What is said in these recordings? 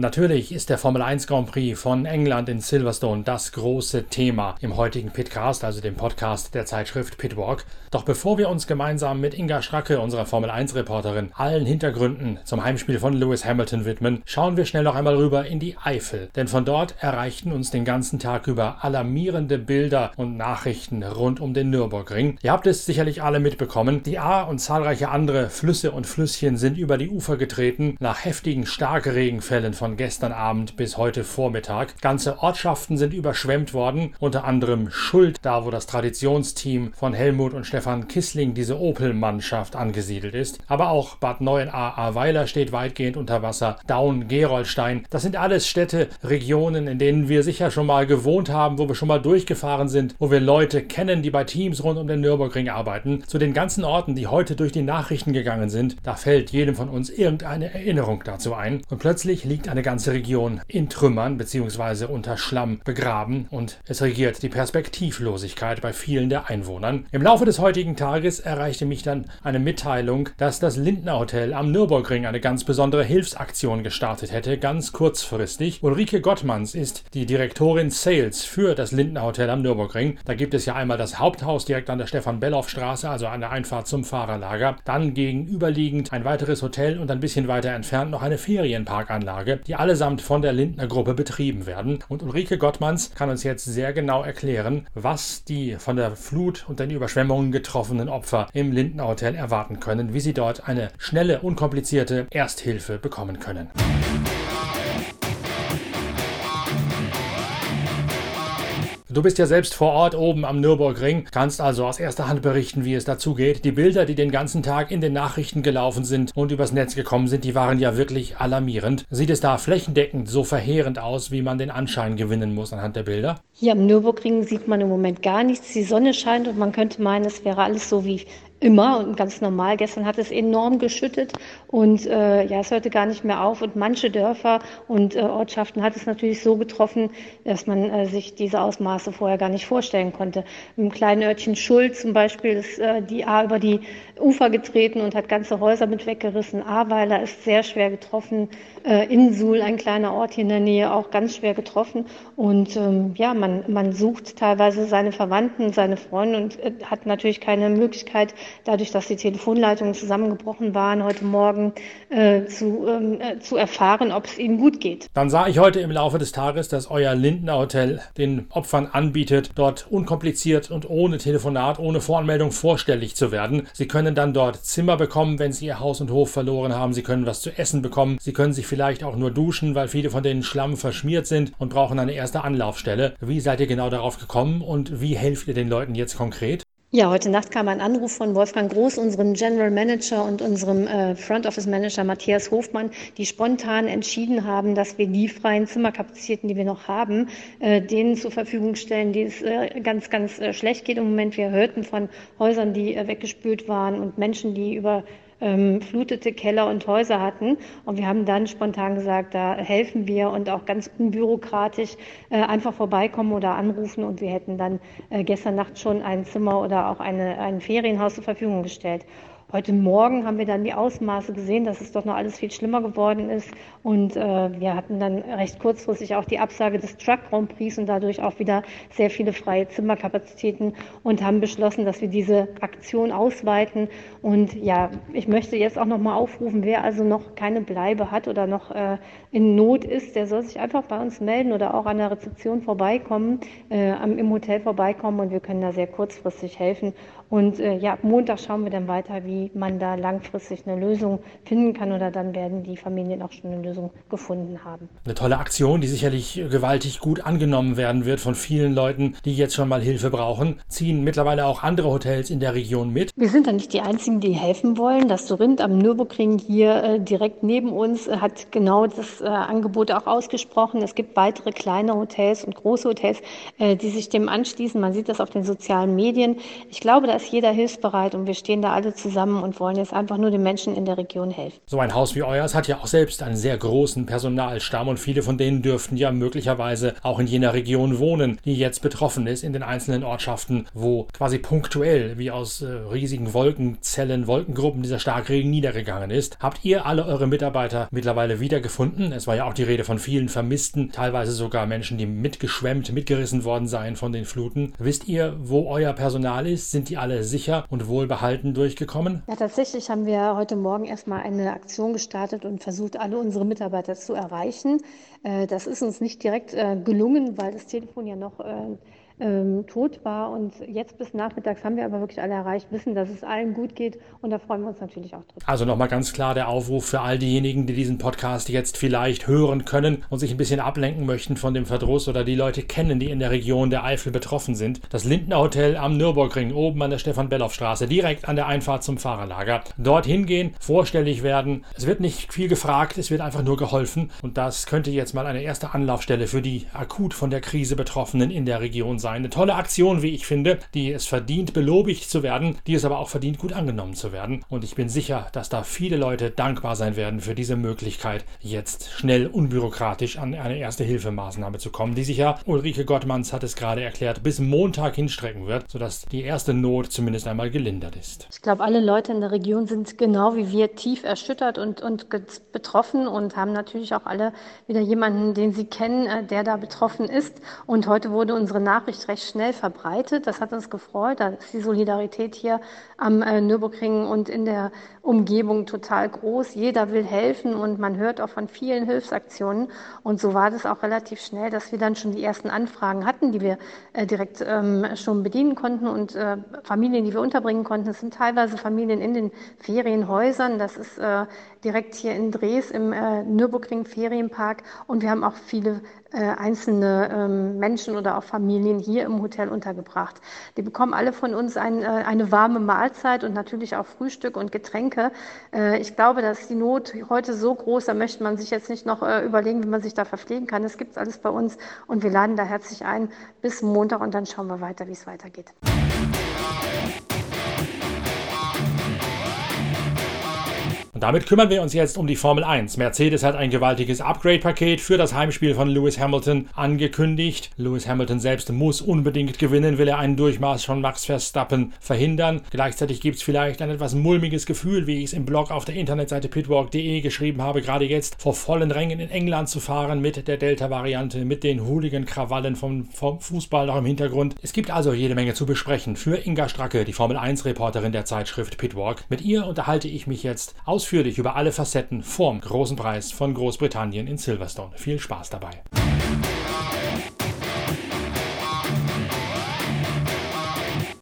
Natürlich ist der Formel 1 Grand Prix von England in Silverstone das große Thema im heutigen Pitcast, also dem Podcast der Zeitschrift Pitwalk. Doch bevor wir uns gemeinsam mit Inga Schracke, unserer Formel 1 Reporterin, allen Hintergründen zum Heimspiel von Lewis Hamilton widmen, schauen wir schnell noch einmal rüber in die Eifel. Denn von dort erreichten uns den ganzen Tag über alarmierende Bilder und Nachrichten rund um den Nürburgring. Ihr habt es sicherlich alle mitbekommen. Die A und zahlreiche andere Flüsse und Flüsschen sind über die Ufer getreten nach heftigen Starkregenfällen von von gestern Abend bis heute Vormittag. Ganze Ortschaften sind überschwemmt worden, unter anderem Schuld, da wo das Traditionsteam von Helmut und Stefan Kissling, diese Opel-Mannschaft, angesiedelt ist. Aber auch Bad Neuenahr-Ahrweiler steht weitgehend unter Wasser. Daun, Gerolstein, das sind alles Städte, Regionen, in denen wir sicher schon mal gewohnt haben, wo wir schon mal durchgefahren sind, wo wir Leute kennen, die bei Teams rund um den Nürburgring arbeiten. Zu den ganzen Orten, die heute durch die Nachrichten gegangen sind, da fällt jedem von uns irgendeine Erinnerung dazu ein. Und plötzlich liegt eine ganze Region in Trümmern bzw. unter Schlamm begraben und es regiert die Perspektivlosigkeit bei vielen der Einwohnern. Im Laufe des heutigen Tages erreichte mich dann eine Mitteilung, dass das Lindner Hotel am Nürburgring eine ganz besondere Hilfsaktion gestartet hätte, ganz kurzfristig. Ulrike Gottmanns ist die Direktorin Sales für das Lindner Hotel am Nürburgring. Da gibt es ja einmal das Haupthaus direkt an der Stefan-Belloff-Straße, also an der Einfahrt zum Fahrerlager. Dann gegenüberliegend ein weiteres Hotel und ein bisschen weiter entfernt noch eine Ferienparkanlage die allesamt von der Lindner Gruppe betrieben werden. Und Ulrike Gottmanns kann uns jetzt sehr genau erklären, was die von der Flut und den Überschwemmungen getroffenen Opfer im Lindner Hotel erwarten können, wie sie dort eine schnelle, unkomplizierte Ersthilfe bekommen können. Du bist ja selbst vor Ort oben am Nürburgring, kannst also aus erster Hand berichten, wie es dazu geht. Die Bilder, die den ganzen Tag in den Nachrichten gelaufen sind und übers Netz gekommen sind, die waren ja wirklich alarmierend. Sieht es da flächendeckend so verheerend aus, wie man den Anschein gewinnen muss anhand der Bilder? Hier am Nürburgring sieht man im Moment gar nichts. Die Sonne scheint und man könnte meinen, es wäre alles so wie immer und ganz normal. Gestern hat es enorm geschüttet und äh, ja, es hörte gar nicht mehr auf. Und manche Dörfer und äh, Ortschaften hat es natürlich so getroffen, dass man äh, sich diese Ausmaße vorher gar nicht vorstellen konnte. Im kleinen Örtchen Schuld zum Beispiel ist äh, die A über die Ufer getreten und hat ganze Häuser mit weggerissen. Ahrweiler ist sehr schwer getroffen. Äh, Insul, ein kleiner Ort hier in der Nähe, auch ganz schwer getroffen. Und ähm, ja, man, man sucht teilweise seine Verwandten, seine Freunde und äh, hat natürlich keine Möglichkeit, dadurch, dass die Telefonleitungen zusammengebrochen waren, heute Morgen äh, zu, ähm, äh, zu erfahren, ob es ihnen gut geht. Dann sah ich heute im Laufe des Tages, dass euer Lindner Hotel den Opfern anbietet, dort unkompliziert und ohne Telefonat, ohne Voranmeldung vorstellig zu werden. Sie können dann dort Zimmer bekommen, wenn sie ihr Haus und Hof verloren haben. Sie können was zu essen bekommen. Sie können sich vielleicht auch nur duschen, weil viele von denen Schlamm verschmiert sind und brauchen eine erste Anlaufstelle. Wie seid ihr genau darauf gekommen und wie helft ihr den Leuten jetzt konkret? Ja, heute Nacht kam ein Anruf von Wolfgang Groß, unserem General Manager und unserem äh, Front Office Manager Matthias Hofmann, die spontan entschieden haben, dass wir die freien Zimmerkapazitäten, die wir noch haben, äh, denen zur Verfügung stellen, die es äh, ganz, ganz äh, schlecht geht im Moment. Wir hörten von Häusern, die äh, weggespült waren und Menschen, die über ähm, flutete Keller und Häuser hatten. Und wir haben dann spontan gesagt, da helfen wir und auch ganz unbürokratisch äh, einfach vorbeikommen oder anrufen. Und wir hätten dann äh, gestern Nacht schon ein Zimmer oder auch eine, ein Ferienhaus zur Verfügung gestellt. Heute Morgen haben wir dann die Ausmaße gesehen, dass es doch noch alles viel schlimmer geworden ist. Und äh, wir hatten dann recht kurzfristig auch die Absage des Truck Grand Prix und dadurch auch wieder sehr viele freie Zimmerkapazitäten und haben beschlossen, dass wir diese Aktion ausweiten. Und ja, ich möchte jetzt auch noch mal aufrufen, wer also noch keine Bleibe hat oder noch äh, in Not ist, der soll sich einfach bei uns melden oder auch an der Rezeption vorbeikommen, äh, im Hotel vorbeikommen und wir können da sehr kurzfristig helfen. Und äh, ja, Montag schauen wir dann weiter, wie man da langfristig eine Lösung finden kann oder dann werden die Familien auch schon eine Lösung gefunden haben. Eine tolle Aktion, die sicherlich gewaltig gut angenommen werden wird von vielen Leuten, die jetzt schon mal Hilfe brauchen. Ziehen mittlerweile auch andere Hotels in der Region mit? Wir sind da nicht die Einzigen, die helfen wollen. Das Sorint am Nürburgring hier äh, direkt neben uns äh, hat genau das äh, Angebot auch ausgesprochen. Es gibt weitere kleine Hotels und große Hotels, äh, die sich dem anschließen. Man sieht das auf den sozialen Medien. Ich glaube, da ist jeder hilfsbereit und wir stehen da alle zusammen und wollen jetzt einfach nur den Menschen in der Region helfen. So ein Haus wie euers hat ja auch selbst einen sehr großen Personalstamm und viele von denen dürften ja möglicherweise auch in jener Region wohnen, die jetzt betroffen ist, in den einzelnen Ortschaften, wo quasi punktuell wie aus äh, riesigen Wolkenzellen, Wolkengruppen dieser Starkregen niedergegangen ist. Habt ihr alle eure Mitarbeiter mittlerweile wiedergefunden? Es war ja auch die Rede von vielen Vermissten, teilweise sogar Menschen, die mitgeschwemmt, mitgerissen worden seien von den Fluten. Wisst ihr, wo euer Personal ist? Sind die alle sicher und wohlbehalten durchgekommen? Ja, tatsächlich haben wir heute Morgen erstmal eine Aktion gestartet und versucht, alle unsere Mitarbeiter zu erreichen. Äh, das ist uns nicht direkt äh, gelungen, weil das Telefon ja noch äh, ähm, tot war. Und jetzt bis nachmittags haben wir aber wirklich alle erreicht, wissen, dass es allen gut geht und da freuen wir uns natürlich auch drüber. Also nochmal ganz klar der Aufruf für all diejenigen, die diesen Podcast jetzt vielleicht hören können und sich ein bisschen ablenken möchten von dem Verdruss oder die Leute kennen, die in der Region der Eifel betroffen sind. Das Lindner Hotel am Nürburgring, oben an der Stefan-Belloff-Straße, direkt an der Einfahrt zum Fahrerlager. Dorthin gehen, vorstellig werden. Es wird nicht viel gefragt, es wird einfach nur geholfen und das könnte jetzt mal eine erste Anlaufstelle für die akut von der Krise Betroffenen in der Region sein sein. Eine tolle Aktion, wie ich finde, die es verdient, belobigt zu werden, die es aber auch verdient, gut angenommen zu werden. Und ich bin sicher, dass da viele Leute dankbar sein werden für diese Möglichkeit, jetzt schnell unbürokratisch an eine erste Hilfemaßnahme zu kommen, die sich ja, Ulrike Gottmanns hat es gerade erklärt, bis Montag hinstrecken wird, sodass die erste Not zumindest einmal gelindert ist. Ich glaube, alle Leute in der Region sind genau wie wir tief erschüttert und, und betroffen und haben natürlich auch alle wieder jemanden, den sie kennen, äh, der da betroffen ist. Und heute wurde unsere Nachricht wirklich recht schnell verbreitet. Das hat uns gefreut. Da ist die Solidarität hier am äh, Nürburgring und in der Umgebung total groß. Jeder will helfen und man hört auch von vielen Hilfsaktionen. Und so war das auch relativ schnell, dass wir dann schon die ersten Anfragen hatten, die wir äh, direkt ähm, schon bedienen konnten und äh, Familien, die wir unterbringen konnten. Es sind teilweise Familien in den Ferienhäusern. Das ist äh, direkt hier in Dres im äh, Nürburgring Ferienpark. Und wir haben auch viele einzelne ähm, Menschen oder auch Familien hier im Hotel untergebracht. Die bekommen alle von uns ein, äh, eine warme Mahlzeit und natürlich auch Frühstück und Getränke. Äh, ich glaube, dass die Not heute so groß, da möchte man sich jetzt nicht noch äh, überlegen, wie man sich da verpflegen kann. Das gibt es alles bei uns und wir laden da herzlich ein bis Montag und dann schauen wir weiter, wie es weitergeht. Und damit kümmern wir uns jetzt um die Formel 1. Mercedes hat ein gewaltiges Upgrade-Paket für das Heimspiel von Lewis Hamilton angekündigt. Lewis Hamilton selbst muss unbedingt gewinnen, will er einen Durchmaß von Max Verstappen verhindern. Gleichzeitig gibt es vielleicht ein etwas mulmiges Gefühl, wie ich es im Blog auf der Internetseite pitwalk.de geschrieben habe, gerade jetzt vor vollen Rängen in England zu fahren mit der Delta-Variante, mit den Hooligan-Krawallen vom, vom Fußball noch im Hintergrund. Es gibt also jede Menge zu besprechen für Inga Stracke, die Formel 1-Reporterin der Zeitschrift Pitwalk. Mit ihr unterhalte ich mich jetzt ausführlich ausführlich über alle Facetten vorm großen Preis von Großbritannien in Silverstone. Viel Spaß dabei.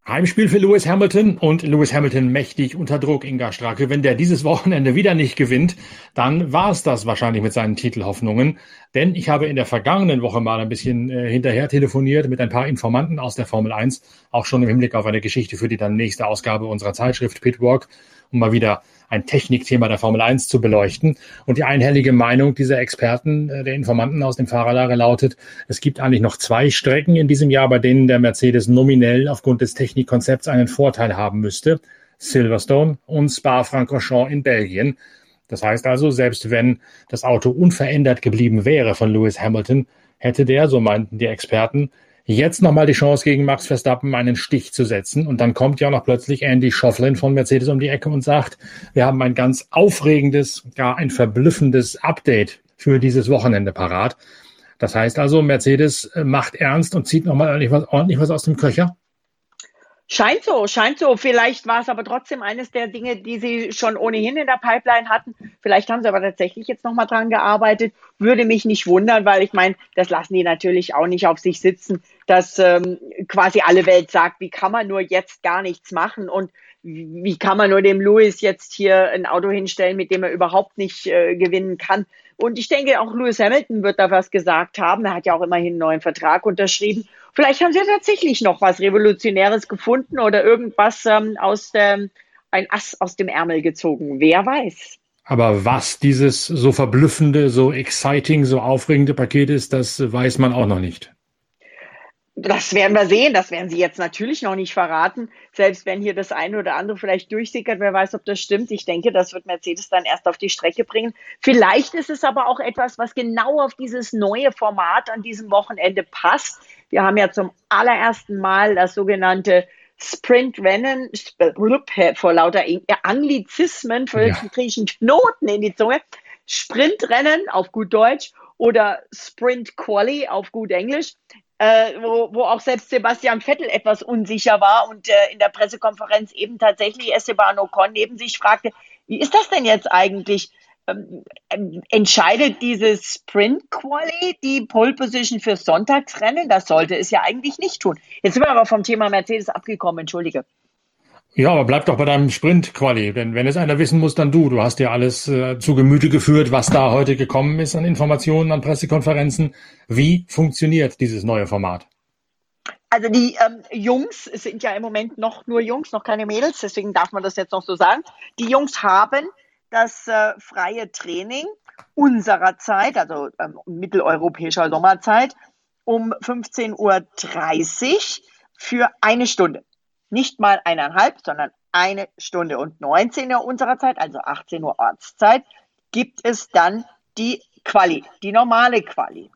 Heimspiel für Lewis Hamilton und Lewis Hamilton mächtig unter Druck, Inga Stracke. Wenn der dieses Wochenende wieder nicht gewinnt, dann war es das wahrscheinlich mit seinen Titelhoffnungen. Denn ich habe in der vergangenen Woche mal ein bisschen äh, hinterher telefoniert mit ein paar Informanten aus der Formel 1, auch schon im Hinblick auf eine Geschichte für die dann nächste Ausgabe unserer Zeitschrift Pitwalk, um mal wieder ein Technikthema der Formel 1 zu beleuchten. Und die einhellige Meinung dieser Experten, äh, der Informanten aus dem Fahrerlager lautet, es gibt eigentlich noch zwei Strecken in diesem Jahr, bei denen der Mercedes nominell aufgrund des Technikkonzepts einen Vorteil haben müsste. Silverstone und Spa-Francorchamps in Belgien. Das heißt also, selbst wenn das Auto unverändert geblieben wäre von Lewis Hamilton, hätte der, so meinten die Experten, jetzt nochmal die Chance gegen Max Verstappen einen Stich zu setzen. Und dann kommt ja noch plötzlich Andy Schofflin von Mercedes um die Ecke und sagt, wir haben ein ganz aufregendes, gar ein verblüffendes Update für dieses Wochenende parat. Das heißt also, Mercedes macht ernst und zieht nochmal ordentlich was, ordentlich was aus dem Köcher. Scheint so, scheint so. Vielleicht war es aber trotzdem eines der Dinge, die Sie schon ohnehin in der Pipeline hatten. Vielleicht haben Sie aber tatsächlich jetzt nochmal dran gearbeitet. Würde mich nicht wundern, weil ich meine, das lassen die natürlich auch nicht auf sich sitzen, dass ähm, quasi alle Welt sagt, wie kann man nur jetzt gar nichts machen und wie kann man nur dem Lewis jetzt hier ein Auto hinstellen, mit dem er überhaupt nicht äh, gewinnen kann. Und ich denke, auch Lewis Hamilton wird da was gesagt haben. Er hat ja auch immerhin einen neuen Vertrag unterschrieben. Vielleicht haben sie tatsächlich noch was Revolutionäres gefunden oder irgendwas ähm, aus dem, ein Ass aus dem Ärmel gezogen. Wer weiß. Aber was dieses so verblüffende, so exciting, so aufregende Paket ist, das weiß man auch noch nicht. Das werden wir sehen. Das werden Sie jetzt natürlich noch nicht verraten. Selbst wenn hier das eine oder andere vielleicht durchsickert, wer weiß, ob das stimmt. Ich denke, das wird Mercedes dann erst auf die Strecke bringen. Vielleicht ist es aber auch etwas, was genau auf dieses neue Format an diesem Wochenende passt. Wir haben ja zum allerersten Mal das sogenannte Sprintrennen vor lauter Anglizismen, für ja. kriege Knoten in die Zunge. Sprintrennen auf gut Deutsch oder Sprint Quali auf gut Englisch äh, wo, wo auch selbst Sebastian Vettel etwas unsicher war und äh, in der Pressekonferenz eben tatsächlich Esteban Ocon neben sich fragte, wie ist das denn jetzt eigentlich? Ähm, ähm, entscheidet dieses Sprint Quali die Pole Position für Sonntagsrennen? Das sollte es ja eigentlich nicht tun. Jetzt sind wir aber vom Thema Mercedes abgekommen, entschuldige. Ja, aber bleib doch bei deinem Sprint-Quali, denn wenn es einer wissen muss, dann du. Du hast ja alles äh, zu Gemüte geführt, was da heute gekommen ist an Informationen, an Pressekonferenzen. Wie funktioniert dieses neue Format? Also die ähm, Jungs sind ja im Moment noch nur Jungs, noch keine Mädels, deswegen darf man das jetzt noch so sagen. Die Jungs haben das äh, freie Training unserer Zeit, also ähm, mitteleuropäischer Sommerzeit, um 15.30 Uhr für eine Stunde nicht mal eineinhalb, sondern eine Stunde und 19 Uhr unserer Zeit, also 18 Uhr Ortszeit, gibt es dann die Quali, die normale Quali.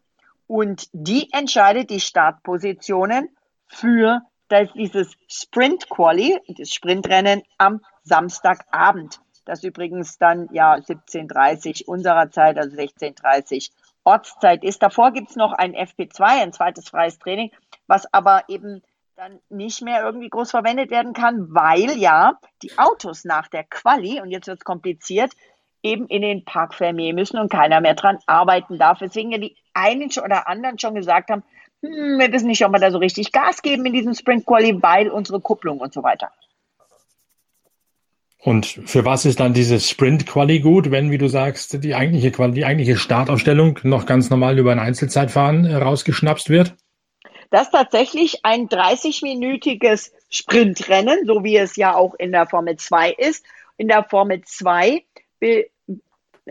Und die entscheidet die Startpositionen für dieses Sprint Quali, das Sprintrennen am Samstagabend. Das übrigens dann ja 17.30 unserer Zeit, also 16.30 Ortszeit ist. Davor gibt es noch ein FP2, ein zweites freies Training, was aber eben dann nicht mehr irgendwie groß verwendet werden kann, weil ja die Autos nach der Quali, und jetzt wird es kompliziert, eben in den Park müssen und keiner mehr dran arbeiten darf. Deswegen ja die einen oder anderen schon gesagt haben, hm, wir wissen nicht, ob wir da so richtig Gas geben in diesem Sprint Quali, weil unsere Kupplung und so weiter. Und für was ist dann dieses Sprint Quali gut, wenn, wie du sagst, die eigentliche, Quali, die eigentliche Startaufstellung noch ganz normal über ein Einzelzeitfahren äh, rausgeschnapst wird? Dass tatsächlich ein 30-minütiges Sprintrennen, so wie es ja auch in der Formel 2 ist, in der Formel 2 be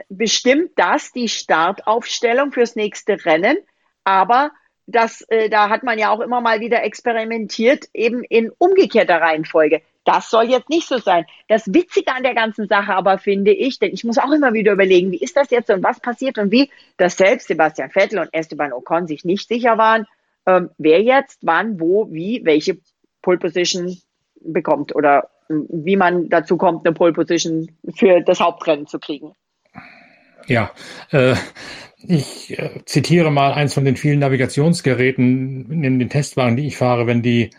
bestimmt das die Startaufstellung fürs nächste Rennen. Aber das, äh, da hat man ja auch immer mal wieder experimentiert, eben in umgekehrter Reihenfolge. Das soll jetzt nicht so sein. Das Witzige an der ganzen Sache aber finde ich, denn ich muss auch immer wieder überlegen, wie ist das jetzt und was passiert und wie, dass selbst Sebastian Vettel und Esteban Ocon sich nicht sicher waren, ähm, wer jetzt wann, wo, wie, welche Pole Position bekommt oder ähm, wie man dazu kommt, eine Pole Position für das Hauptrennen zu kriegen. Ja, äh, ich äh, zitiere mal eins von den vielen Navigationsgeräten in den Testwagen, die ich fahre, wenn die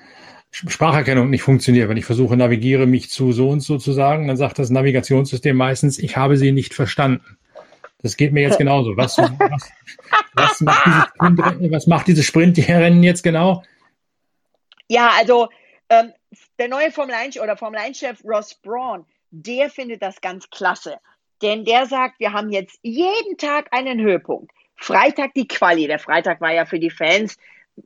Spracherkennung nicht funktioniert, wenn ich versuche, navigiere mich zu so und so zu sagen, dann sagt das Navigationssystem meistens, ich habe sie nicht verstanden. Das geht mir jetzt genauso. Was, was, was macht dieses Sprint, was macht dieses Sprintrennen jetzt genau? Ja, also ähm, der neue Formel 1 oder Formel 1-Chef Ross Braun, der findet das ganz klasse. Denn der sagt, wir haben jetzt jeden Tag einen Höhepunkt. Freitag die Quali. Der Freitag war ja für die Fans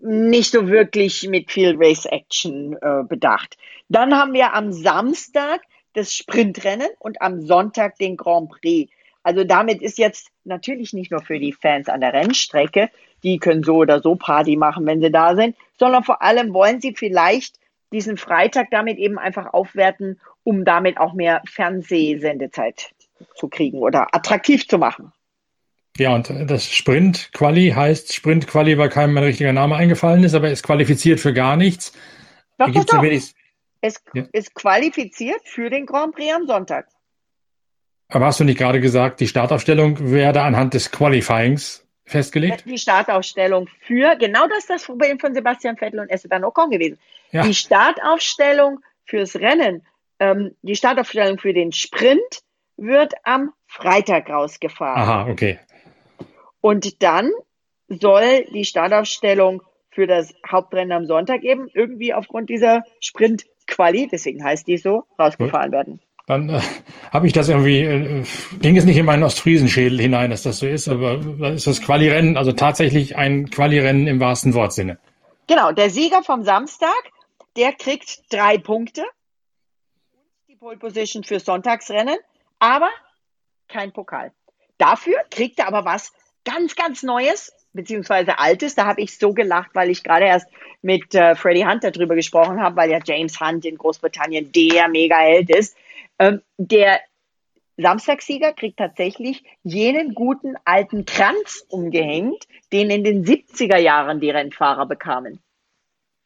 nicht so wirklich mit viel Race-Action äh, bedacht. Dann haben wir am Samstag das Sprintrennen und am Sonntag den Grand Prix. Also damit ist jetzt natürlich nicht nur für die Fans an der Rennstrecke, die können so oder so Party machen, wenn sie da sind, sondern vor allem wollen sie vielleicht diesen Freitag damit eben einfach aufwerten, um damit auch mehr Fernsehsendezeit zu kriegen oder attraktiv zu machen. Ja, und das Sprint-Quali heißt Sprint-Quali, weil keinem ein richtiger Name eingefallen ist, aber ist qualifiziert für gar nichts. Doch, doch, doch. Es ja. ist qualifiziert für den Grand Prix am Sonntag. Aber hast du nicht gerade gesagt, die Startaufstellung werde anhand des Qualifyings festgelegt? Die Startaufstellung für, genau das ist das Problem von Sebastian Vettel und Esteban Ocon gewesen. Ja. Die Startaufstellung fürs Rennen, ähm, die Startaufstellung für den Sprint wird am Freitag rausgefahren. Aha, okay. Und dann soll die Startaufstellung für das Hauptrennen am Sonntag eben irgendwie aufgrund dieser Sprint-Quali, deswegen heißt die so, rausgefahren Gut. werden. Dann äh, habe ich das irgendwie, äh, ging es nicht in meinen Ostfriesenschädel hinein, dass das so ist, aber dann ist das Quali-Rennen, also tatsächlich ein Quali-Rennen im wahrsten Wortsinne. Genau, der Sieger vom Samstag, der kriegt drei Punkte die Pole Position für Sonntagsrennen, aber kein Pokal. Dafür kriegt er aber was ganz, ganz Neues, beziehungsweise alt ist. Da habe ich so gelacht, weil ich gerade erst mit äh, Freddie Hunt darüber gesprochen habe, weil ja James Hunt in Großbritannien der Mega-Held ist. Ähm, der Samstagssieger kriegt tatsächlich jenen guten alten Kranz umgehängt, den in den 70er Jahren die Rennfahrer bekamen.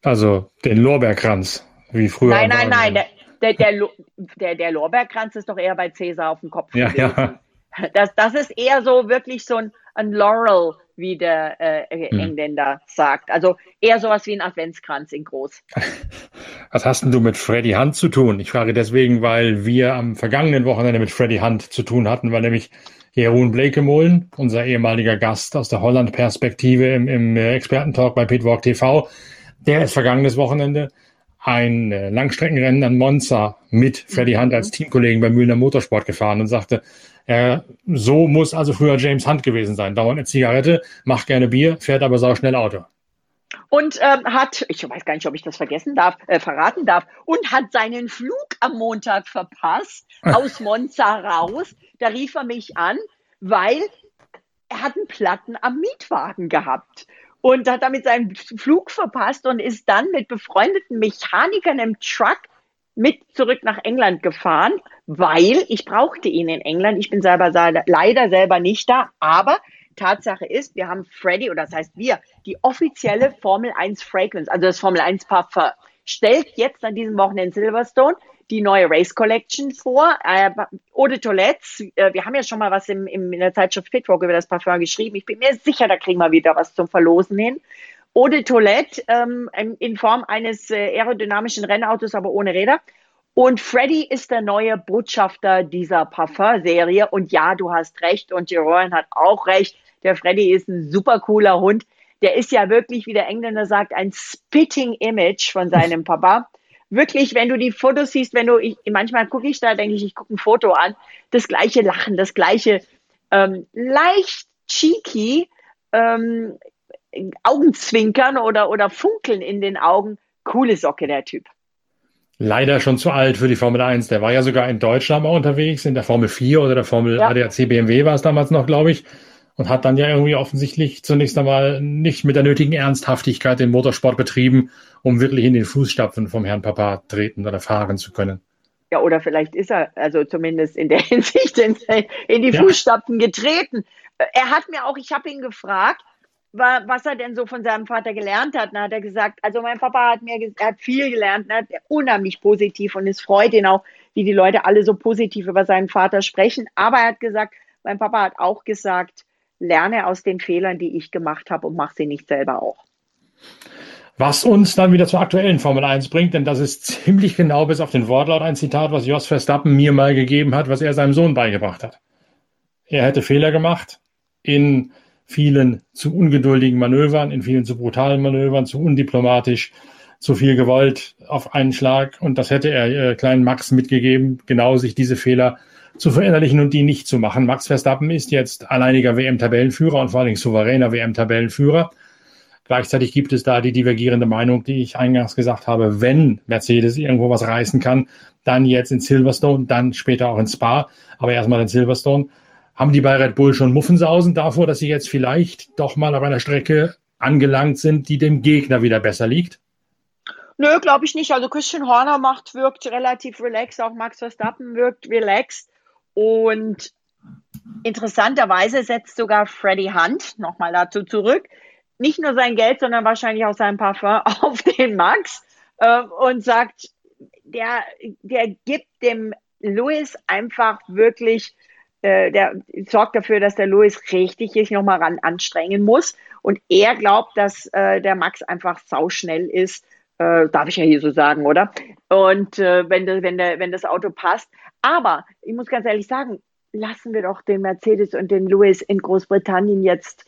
Also den Lorbeerkranz, wie früher. Nein, nein, nein. Der, der, der, der, der Lorbeerkranz ist doch eher bei Cäsar auf dem Kopf. Ja, gewesen. ja. Das, das ist eher so wirklich so ein, ein Laurel, wie der äh, hm. Engländer sagt. Also eher sowas wie ein Adventskranz in groß. Was hast denn du mit Freddy Hunt zu tun? Ich frage deswegen, weil wir am vergangenen Wochenende mit Freddy Hunt zu tun hatten, weil nämlich Jeroen Blekemolen, unser ehemaliger Gast aus der Holland-Perspektive im, im Expertentalk bei Pitwalk TV, der ist vergangenes Wochenende ein äh, Langstreckenrennen an Monza mit Freddy Hunt als mhm. Teamkollegen bei Mühlner Motorsport gefahren und sagte, äh, so muss also früher James Hunt gewesen sein. Dauert eine Zigarette, macht gerne Bier, fährt aber sau schnell Auto. Und ähm, hat, ich weiß gar nicht, ob ich das vergessen darf, äh, verraten darf, und hat seinen Flug am Montag verpasst aus Monza raus. Da rief er mich an, weil er hat einen Platten am Mietwagen gehabt und hat damit seinen Flug verpasst und ist dann mit befreundeten Mechanikern im Truck mit zurück nach England gefahren, weil ich brauchte ihn in England. Ich bin selber leider selber nicht da, aber Tatsache ist, wir haben Freddy, oder das heißt wir, die offizielle Formel 1 Fragrance, also das Formel 1 Parfum, stellt jetzt an diesem Wochenende Silverstone die neue Race Collection vor. Äh, Eau de Toilette, äh, wir haben ja schon mal was im, im, in der Zeitschrift Pitwalk über das Parfum geschrieben. Ich bin mir sicher, da kriegen wir wieder was zum Verlosen hin. Eau de Toilette ähm, in Form eines äh, aerodynamischen Rennautos, aber ohne Räder. Und Freddy ist der neue Botschafter dieser Parfum-Serie. Und ja, du hast recht und Jeroen hat auch recht. Der Freddy ist ein super cooler Hund. Der ist ja wirklich, wie der Engländer sagt, ein spitting Image von seinem Papa wirklich, wenn du die Fotos siehst, wenn du, ich, manchmal gucke ich da, denke ich, ich gucke ein Foto an, das gleiche Lachen, das gleiche ähm, leicht cheeky ähm, Augenzwinkern oder, oder Funkeln in den Augen. Coole Socke, der Typ. Leider schon zu alt für die Formel 1. Der war ja sogar in Deutschland mal unterwegs, in der Formel 4 oder der Formel ja. ADAC BMW war es damals noch, glaube ich und hat dann ja irgendwie offensichtlich zunächst einmal nicht mit der nötigen Ernsthaftigkeit den Motorsport betrieben, um wirklich in den Fußstapfen vom Herrn Papa treten oder fahren zu können. Ja, oder vielleicht ist er also zumindest in der Hinsicht in, in die ja. Fußstapfen getreten. Er hat mir auch, ich habe ihn gefragt, was er denn so von seinem Vater gelernt hat. Dann hat er gesagt, also mein Papa hat mir er hat viel gelernt, er hat unheimlich positiv und es freut ihn auch, wie die Leute alle so positiv über seinen Vater sprechen. Aber er hat gesagt, mein Papa hat auch gesagt, lerne aus den Fehlern, die ich gemacht habe und mache sie nicht selber auch. Was uns dann wieder zur aktuellen Formel 1 bringt, denn das ist ziemlich genau bis auf den Wortlaut ein Zitat, was Jos Verstappen mir mal gegeben hat, was er seinem Sohn beigebracht hat. Er hätte Fehler gemacht in vielen zu ungeduldigen Manövern, in vielen zu brutalen Manövern, zu undiplomatisch, zu viel gewollt auf einen Schlag. Und das hätte er äh, kleinen Max mitgegeben, genau sich diese Fehler zu verinnerlichen und die nicht zu machen. Max Verstappen ist jetzt alleiniger WM-Tabellenführer und vor allen Dingen souveräner WM-Tabellenführer. Gleichzeitig gibt es da die divergierende Meinung, die ich eingangs gesagt habe, wenn Mercedes irgendwo was reißen kann, dann jetzt in Silverstone, dann später auch in Spa, aber erstmal in Silverstone. Haben die bei Red Bull schon Muffensausen davor, dass sie jetzt vielleicht doch mal auf einer Strecke angelangt sind, die dem Gegner wieder besser liegt? Nö, glaube ich nicht. Also Christian Horner macht, wirkt relativ relaxed, auch Max Verstappen wirkt relaxed. Und interessanterweise setzt sogar Freddie Hunt, nochmal dazu zurück, nicht nur sein Geld, sondern wahrscheinlich auch sein Parfum auf den Max äh, und sagt, der, der gibt dem Louis einfach wirklich, äh, der sorgt dafür, dass der Louis richtig sich nochmal ran anstrengen muss. Und er glaubt, dass äh, der Max einfach sauschnell ist. Äh, darf ich ja hier so sagen, oder? Und äh, wenn, de, wenn, der, wenn das Auto passt. Aber ich muss ganz ehrlich sagen, lassen wir doch den Mercedes und den Lewis in Großbritannien jetzt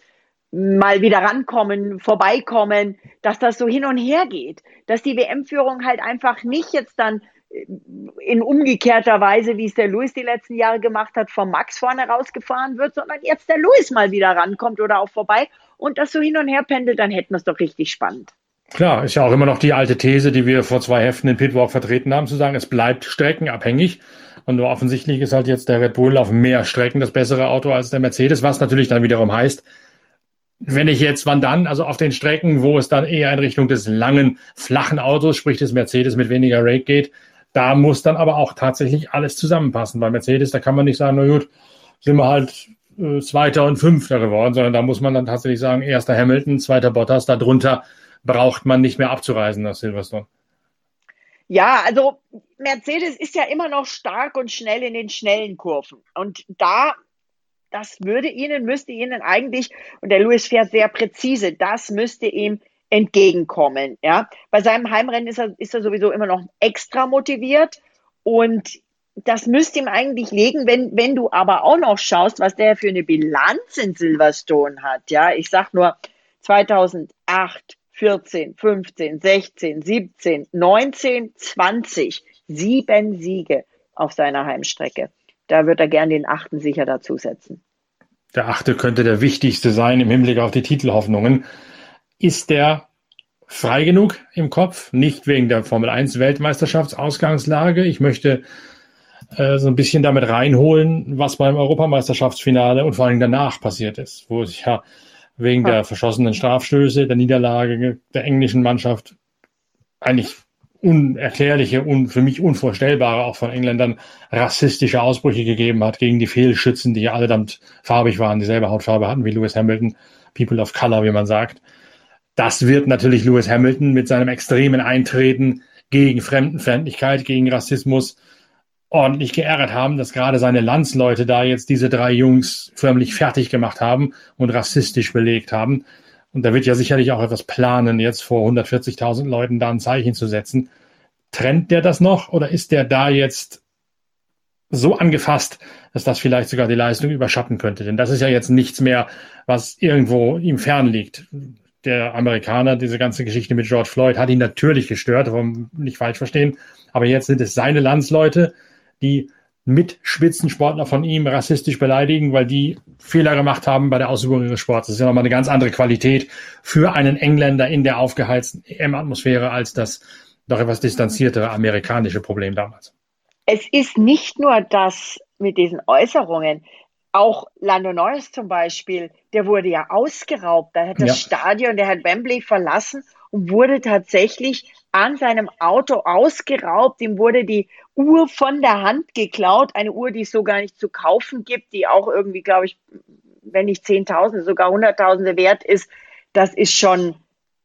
mal wieder rankommen, vorbeikommen, dass das so hin und her geht, dass die WM-Führung halt einfach nicht jetzt dann äh, in umgekehrter Weise, wie es der Lewis die letzten Jahre gemacht hat, vom Max vorne rausgefahren wird, sondern jetzt der Lewis mal wieder rankommt oder auch vorbei und das so hin und her pendelt, dann hätten wir es doch richtig spannend. Klar, ist ja auch immer noch die alte These, die wir vor zwei Heften in Pitwalk vertreten haben, zu sagen, es bleibt streckenabhängig. Und nur offensichtlich ist halt jetzt der Red Bull auf mehr Strecken das bessere Auto als der Mercedes, was natürlich dann wiederum heißt, wenn ich jetzt, wann dann? Also auf den Strecken, wo es dann eher in Richtung des langen, flachen Autos, sprich des Mercedes mit weniger Rake geht, da muss dann aber auch tatsächlich alles zusammenpassen. Bei Mercedes, da kann man nicht sagen, na gut, sind wir halt äh, Zweiter und Fünfter geworden, sondern da muss man dann tatsächlich sagen, erster Hamilton, zweiter Bottas, darunter braucht man nicht mehr abzureisen nach Silverstone. Ja, also Mercedes ist ja immer noch stark und schnell in den schnellen Kurven. Und da das würde ihnen, müsste ihnen eigentlich, und der Lewis fährt sehr präzise, das müsste ihm entgegenkommen. Ja, bei seinem Heimrennen ist er, ist er sowieso immer noch extra motiviert und das müsste ihm eigentlich liegen, wenn, wenn du aber auch noch schaust, was der für eine Bilanz in Silverstone hat. Ja, ich sag nur 2008, 14, 15, 16, 17, 19, 20, sieben Siege auf seiner Heimstrecke. Da wird er gern den achten sicher dazusetzen. Der achte könnte der wichtigste sein im Hinblick auf die Titelhoffnungen. Ist der frei genug im Kopf? Nicht wegen der Formel 1 Weltmeisterschaftsausgangslage. Ich möchte äh, so ein bisschen damit reinholen, was beim Europameisterschaftsfinale und vor allem danach passiert ist, wo sich ja wegen der verschossenen Strafstöße, der Niederlage der englischen Mannschaft. Eigentlich unerklärliche und für mich unvorstellbare, auch von Engländern, rassistische Ausbrüche gegeben hat gegen die Fehlschützen, die ja allesamt farbig waren, dieselbe Hautfarbe hatten wie Lewis Hamilton, People of Color, wie man sagt. Das wird natürlich Lewis Hamilton mit seinem extremen Eintreten gegen Fremdenfeindlichkeit, gegen Rassismus ordentlich geärgert haben, dass gerade seine Landsleute da jetzt diese drei Jungs förmlich fertig gemacht haben und rassistisch belegt haben. Und da wird ja sicherlich auch etwas planen, jetzt vor 140.000 Leuten da ein Zeichen zu setzen. Trennt der das noch oder ist der da jetzt so angefasst, dass das vielleicht sogar die Leistung überschatten könnte? Denn das ist ja jetzt nichts mehr, was irgendwo ihm fern liegt. Der Amerikaner, diese ganze Geschichte mit George Floyd hat ihn natürlich gestört, nicht falsch verstehen. Aber jetzt sind es seine Landsleute, die mit Spitzensportler von ihm rassistisch beleidigen, weil die Fehler gemacht haben bei der Ausübung ihres Sports. Das ist ja nochmal eine ganz andere Qualität für einen Engländer in der aufgeheizten EM-Atmosphäre als das doch etwas distanziertere amerikanische Problem damals. Es ist nicht nur das mit diesen Äußerungen. Auch Lando Norris zum Beispiel, der wurde ja ausgeraubt. Der hat das ja. Stadion, der hat Wembley verlassen und wurde tatsächlich an seinem Auto ausgeraubt. Ihm wurde die Uhr von der Hand geklaut. Eine Uhr, die es so gar nicht zu kaufen gibt, die auch irgendwie, glaube ich, wenn nicht Zehntausende, sogar Hunderttausende wert ist. Das ist schon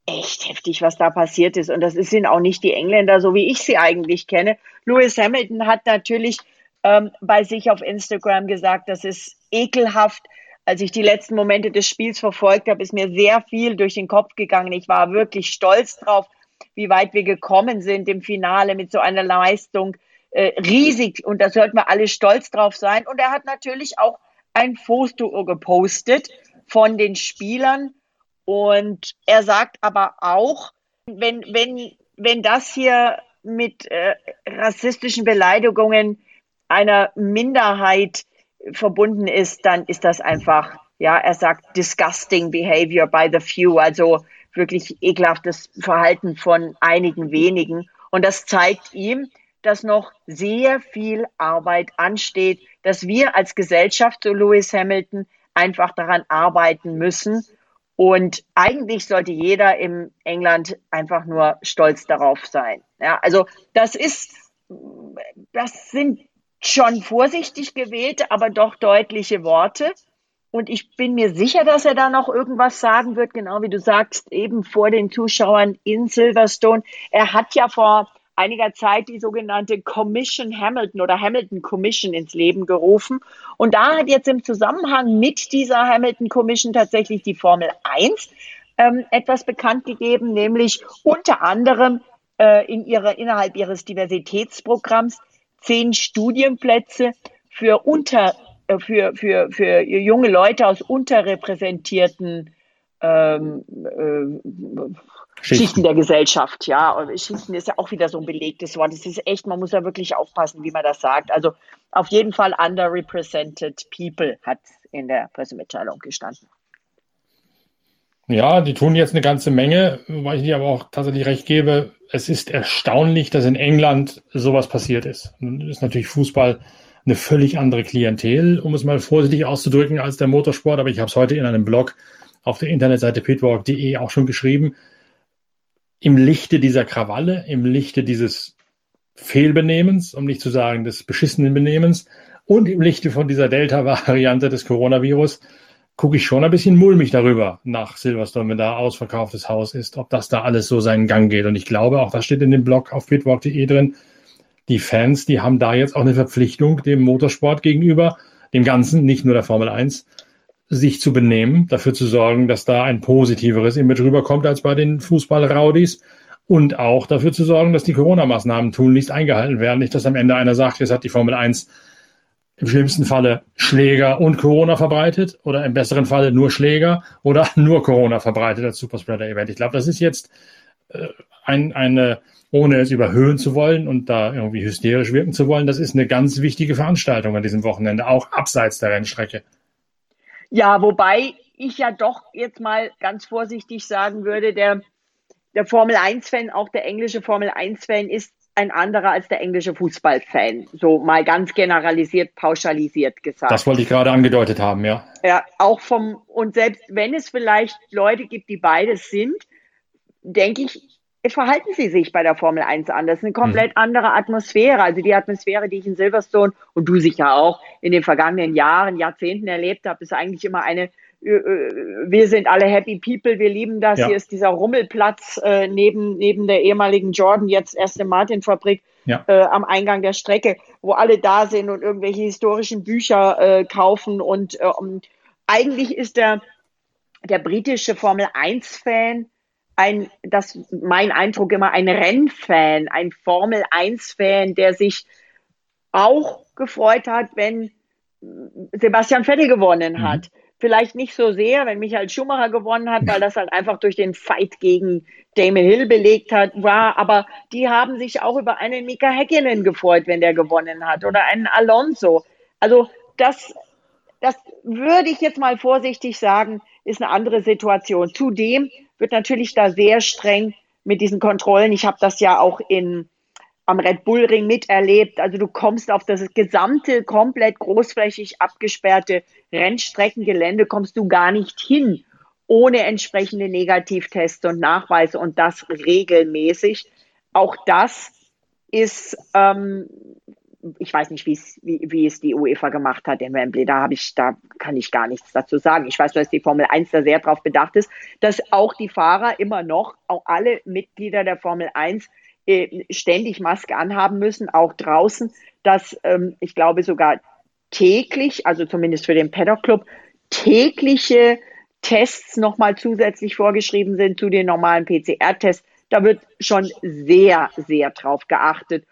echt heftig, was da passiert ist. Und das sind auch nicht die Engländer, so wie ich sie eigentlich kenne. Lewis Hamilton hat natürlich ähm, bei sich auf Instagram gesagt, das ist ekelhaft. Als ich die letzten Momente des Spiels verfolgt habe, ist mir sehr viel durch den Kopf gegangen. Ich war wirklich stolz drauf, wie weit wir gekommen sind im Finale mit so einer Leistung. Äh, riesig und da sollten wir alle stolz drauf sein. Und er hat natürlich auch ein Foto gepostet von den Spielern. Und er sagt aber auch, wenn, wenn, wenn das hier mit äh, rassistischen Beleidigungen einer Minderheit verbunden ist, dann ist das einfach, ja, er sagt disgusting behavior by the few, also wirklich ekelhaftes Verhalten von einigen wenigen. Und das zeigt ihm, dass noch sehr viel Arbeit ansteht, dass wir als Gesellschaft, so Lewis Hamilton, einfach daran arbeiten müssen. Und eigentlich sollte jeder im England einfach nur stolz darauf sein. Ja, also das ist, das sind schon vorsichtig gewählte, aber doch deutliche Worte. Und ich bin mir sicher, dass er da noch irgendwas sagen wird, genau wie du sagst, eben vor den Zuschauern in Silverstone. Er hat ja vor einiger Zeit die sogenannte Commission Hamilton oder Hamilton Commission ins Leben gerufen. Und da hat jetzt im Zusammenhang mit dieser Hamilton Commission tatsächlich die Formel 1 ähm, etwas bekannt gegeben, nämlich unter anderem äh, in ihrer, innerhalb ihres Diversitätsprogramms zehn Studienplätze für unter für, für, für junge Leute aus unterrepräsentierten ähm, äh, Schichten. Schichten. der Gesellschaft, ja. Schichten ist ja auch wieder so ein belegtes Wort. Es ist echt, man muss ja wirklich aufpassen, wie man das sagt. Also auf jeden Fall underrepresented people hat in der Pressemitteilung gestanden. Ja, die tun jetzt eine ganze Menge, weil ich dir aber auch tatsächlich recht gebe. Es ist erstaunlich, dass in England sowas passiert ist. Das ist natürlich Fußball eine völlig andere Klientel, um es mal vorsichtig auszudrücken, als der Motorsport. Aber ich habe es heute in einem Blog auf der Internetseite pitwalk.de auch schon geschrieben. Im Lichte dieser Krawalle, im Lichte dieses Fehlbenehmens, um nicht zu sagen des beschissenen Benehmens und im Lichte von dieser Delta-Variante des Coronavirus gucke ich schon ein bisschen mulmig darüber nach Silverstone, wenn da ausverkauftes Haus ist, ob das da alles so seinen Gang geht. Und ich glaube, auch das steht in dem Blog auf pitwalk.de drin, die Fans, die haben da jetzt auch eine Verpflichtung dem Motorsport gegenüber, dem Ganzen, nicht nur der Formel 1, sich zu benehmen, dafür zu sorgen, dass da ein positiveres Image rüberkommt als bei den Fußballraudis und auch dafür zu sorgen, dass die Corona-Maßnahmen tunlichst eingehalten werden. Nicht, dass am Ende einer sagt, jetzt hat die Formel 1 im schlimmsten Falle Schläger und Corona verbreitet oder im besseren Falle nur Schläger oder nur Corona verbreitet als Superspreader-Event. Ich glaube, das ist jetzt äh, ein, eine, ohne es überhöhen zu wollen und da irgendwie hysterisch wirken zu wollen, das ist eine ganz wichtige Veranstaltung an diesem Wochenende, auch abseits der Rennstrecke. Ja, wobei ich ja doch jetzt mal ganz vorsichtig sagen würde, der, der Formel 1-Fan, auch der englische Formel 1-Fan ist ein anderer als der englische Fußballfan. So mal ganz generalisiert, pauschalisiert gesagt. Das wollte ich gerade angedeutet haben, ja. Ja, auch vom, und selbst wenn es vielleicht Leute gibt, die beides sind, denke ich, verhalten sie sich bei der Formel 1 an. Das ist eine komplett hm. andere Atmosphäre. Also die Atmosphäre, die ich in Silverstone und du sicher auch in den vergangenen Jahren, Jahrzehnten erlebt habe, ist eigentlich immer eine äh, äh, wir sind alle happy people, wir lieben das. Ja. Hier ist dieser Rummelplatz äh, neben, neben der ehemaligen Jordan, jetzt erste Martin-Fabrik ja. äh, am Eingang der Strecke, wo alle da sind und irgendwelche historischen Bücher äh, kaufen. Und äh, eigentlich ist der, der britische Formel 1-Fan ein, das mein Eindruck immer, ein Rennfan, ein Formel 1-Fan, der sich auch gefreut hat, wenn Sebastian Vettel gewonnen mhm. hat. Mhm Vielleicht nicht so sehr, wenn Michael Schumacher gewonnen hat, weil das halt einfach durch den Fight gegen Damon Hill belegt hat, war. Aber die haben sich auch über einen Mika Häkkinen gefreut, wenn der gewonnen hat oder einen Alonso. Also das, das würde ich jetzt mal vorsichtig sagen, ist eine andere Situation. Zudem wird natürlich da sehr streng mit diesen Kontrollen. Ich habe das ja auch in am Red Bull Ring miterlebt. Also du kommst auf das gesamte, komplett großflächig abgesperrte Rennstreckengelände, kommst du gar nicht hin ohne entsprechende Negativtests und Nachweise und das regelmäßig. Auch das ist, ähm, ich weiß nicht, wie, wie es die UEFA gemacht hat in Wembley. Da habe ich, da kann ich gar nichts dazu sagen. Ich weiß, dass die Formel 1 da sehr darauf bedacht ist, dass auch die Fahrer immer noch, auch alle Mitglieder der Formel 1 äh, ständig Maske anhaben müssen, auch draußen, dass ähm, ich glaube sogar täglich, also zumindest für den Paddock Club, tägliche Tests nochmal zusätzlich vorgeschrieben sind zu den normalen PCR-Tests. Da wird schon sehr, sehr drauf geachtet.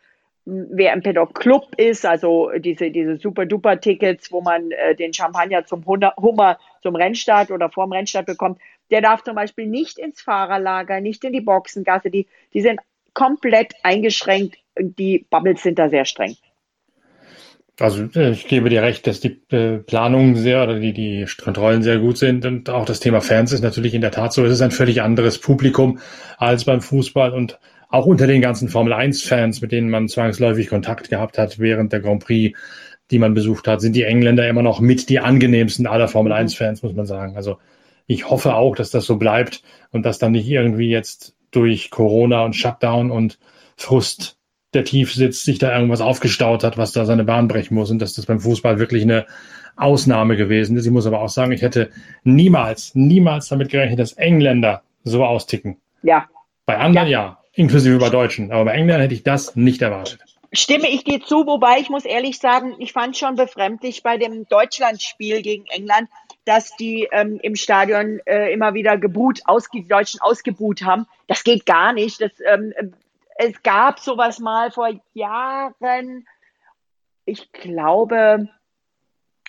Wer im Paddock Club ist, also diese, diese Super-Duper-Tickets, wo man äh, den Champagner zum Hummer zum Rennstart oder vorm Rennstart bekommt, der darf zum Beispiel nicht ins Fahrerlager, nicht in die Boxengasse. Die, die sind komplett eingeschränkt. Die Bubbles sind da sehr streng. Also äh, ich gebe dir recht, dass die äh, Planungen sehr oder die, die Kontrollen sehr gut sind und auch das Thema Fans ist natürlich in der Tat so. Es ist ein völlig anderes Publikum als beim Fußball und auch unter den ganzen Formel 1 Fans, mit denen man zwangsläufig Kontakt gehabt hat während der Grand Prix, die man besucht hat, sind die Engländer immer noch mit die angenehmsten aller Formel 1 mhm. Fans, muss man sagen. Also ich hoffe auch, dass das so bleibt und dass dann nicht irgendwie jetzt durch Corona und Shutdown und Frust der tief sitzt, sich da irgendwas aufgestaut hat, was da seine Bahn brechen muss und dass das beim Fußball wirklich eine Ausnahme gewesen ist. Ich muss aber auch sagen, ich hätte niemals, niemals damit gerechnet, dass Engländer so austicken. Ja. Bei anderen ja, ja inklusive bei Deutschen. Aber bei Engländern hätte ich das nicht erwartet. Stimme ich dir zu, wobei ich muss ehrlich sagen, ich fand schon befremdlich bei dem Deutschlandspiel gegen England, dass die ähm, im Stadion äh, immer wieder geboot, aus, die Deutschen ausgebuht haben. Das geht gar nicht. Das, ähm, es gab sowas mal vor Jahren. Ich glaube,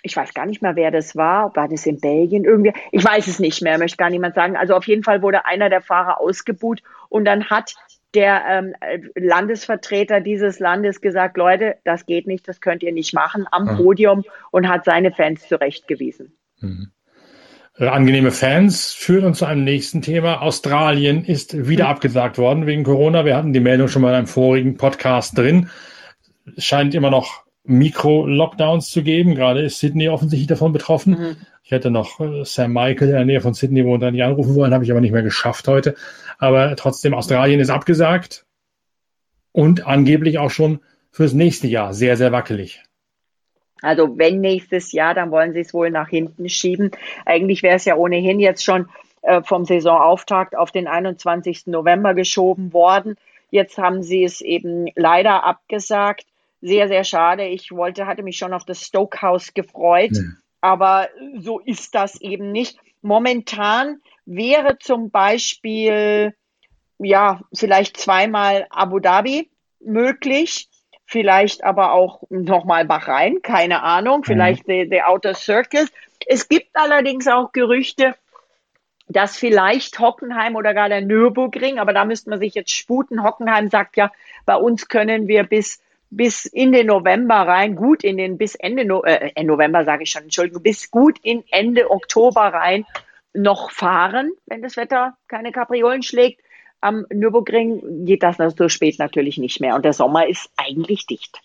ich weiß gar nicht mehr, wer das war. War das in Belgien irgendwie? Ich weiß es nicht mehr, möchte gar niemand sagen. Also auf jeden Fall wurde einer der Fahrer ausgebuht und dann hat der ähm, Landesvertreter dieses Landes gesagt, Leute, das geht nicht, das könnt ihr nicht machen am mhm. Podium und hat seine Fans zurechtgewiesen. Mhm. Äh, angenehme Fans führt uns zu einem nächsten Thema. Australien ist wieder mhm. abgesagt worden wegen Corona. Wir hatten die Meldung schon mal in einem vorigen Podcast drin. Es scheint immer noch Mikro-Lockdowns zu geben. Gerade ist Sydney offensichtlich davon betroffen. Mhm. Ich hätte noch äh, Sam Michael in der Nähe von Sydney wohnt, dann nicht anrufen wollen, habe ich aber nicht mehr geschafft heute. Aber trotzdem, Australien ist abgesagt und angeblich auch schon fürs nächste Jahr sehr, sehr wackelig. Also wenn nächstes Jahr, dann wollen sie es wohl nach hinten schieben. Eigentlich wäre es ja ohnehin jetzt schon äh, vom Saisonauftakt auf den 21. November geschoben worden. Jetzt haben sie es eben leider abgesagt. Sehr, sehr schade. Ich wollte, hatte mich schon auf das Stoke House gefreut, ja. aber so ist das eben nicht. Momentan wäre zum Beispiel, ja, vielleicht zweimal Abu Dhabi möglich vielleicht aber auch nochmal Bahrain, keine Ahnung, vielleicht mhm. the, Outer Circle. Es gibt allerdings auch Gerüchte, dass vielleicht Hockenheim oder gar der Nürburgring, aber da müsste man sich jetzt sputen. Hockenheim sagt ja, bei uns können wir bis bis in den November rein, gut in den bis Ende no äh, November sage ich schon, Entschuldigung, bis gut in Ende Oktober rein noch fahren, wenn das Wetter keine Kapriolen schlägt. Am Nürburgring geht das so spät natürlich nicht mehr und der Sommer ist eigentlich dicht.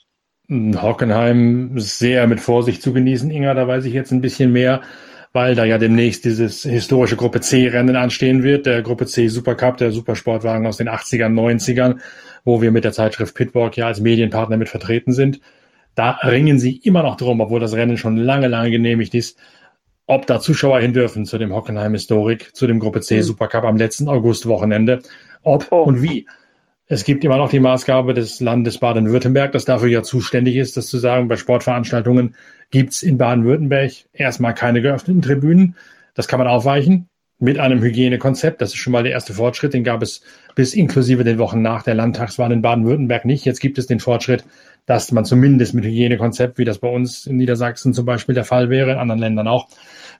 Hockenheim sehr mit Vorsicht zu genießen, Inga, da weiß ich jetzt ein bisschen mehr, weil da ja demnächst dieses historische Gruppe C-Rennen anstehen wird, der Gruppe C Supercup, der Supersportwagen aus den 80ern, 90ern, wo wir mit der Zeitschrift Pitwalk ja als Medienpartner mit vertreten sind. Da ringen sie immer noch drum, obwohl das Rennen schon lange, lange genehmigt ist, ob da Zuschauer hin dürfen zu dem Hockenheim Historik, zu dem Gruppe C mhm. Supercup am letzten Augustwochenende. Ob oh. und wie. Es gibt immer noch die Maßgabe des Landes Baden-Württemberg, das dafür ja zuständig ist, das zu sagen, bei Sportveranstaltungen gibt's in Baden-Württemberg erstmal keine geöffneten Tribünen. Das kann man aufweichen mit einem Hygienekonzept. Das ist schon mal der erste Fortschritt. Den gab es bis inklusive den Wochen nach der Landtagswahl in Baden-Württemberg nicht. Jetzt gibt es den Fortschritt, dass man zumindest mit Hygienekonzept, wie das bei uns in Niedersachsen zum Beispiel der Fall wäre, in anderen Ländern auch,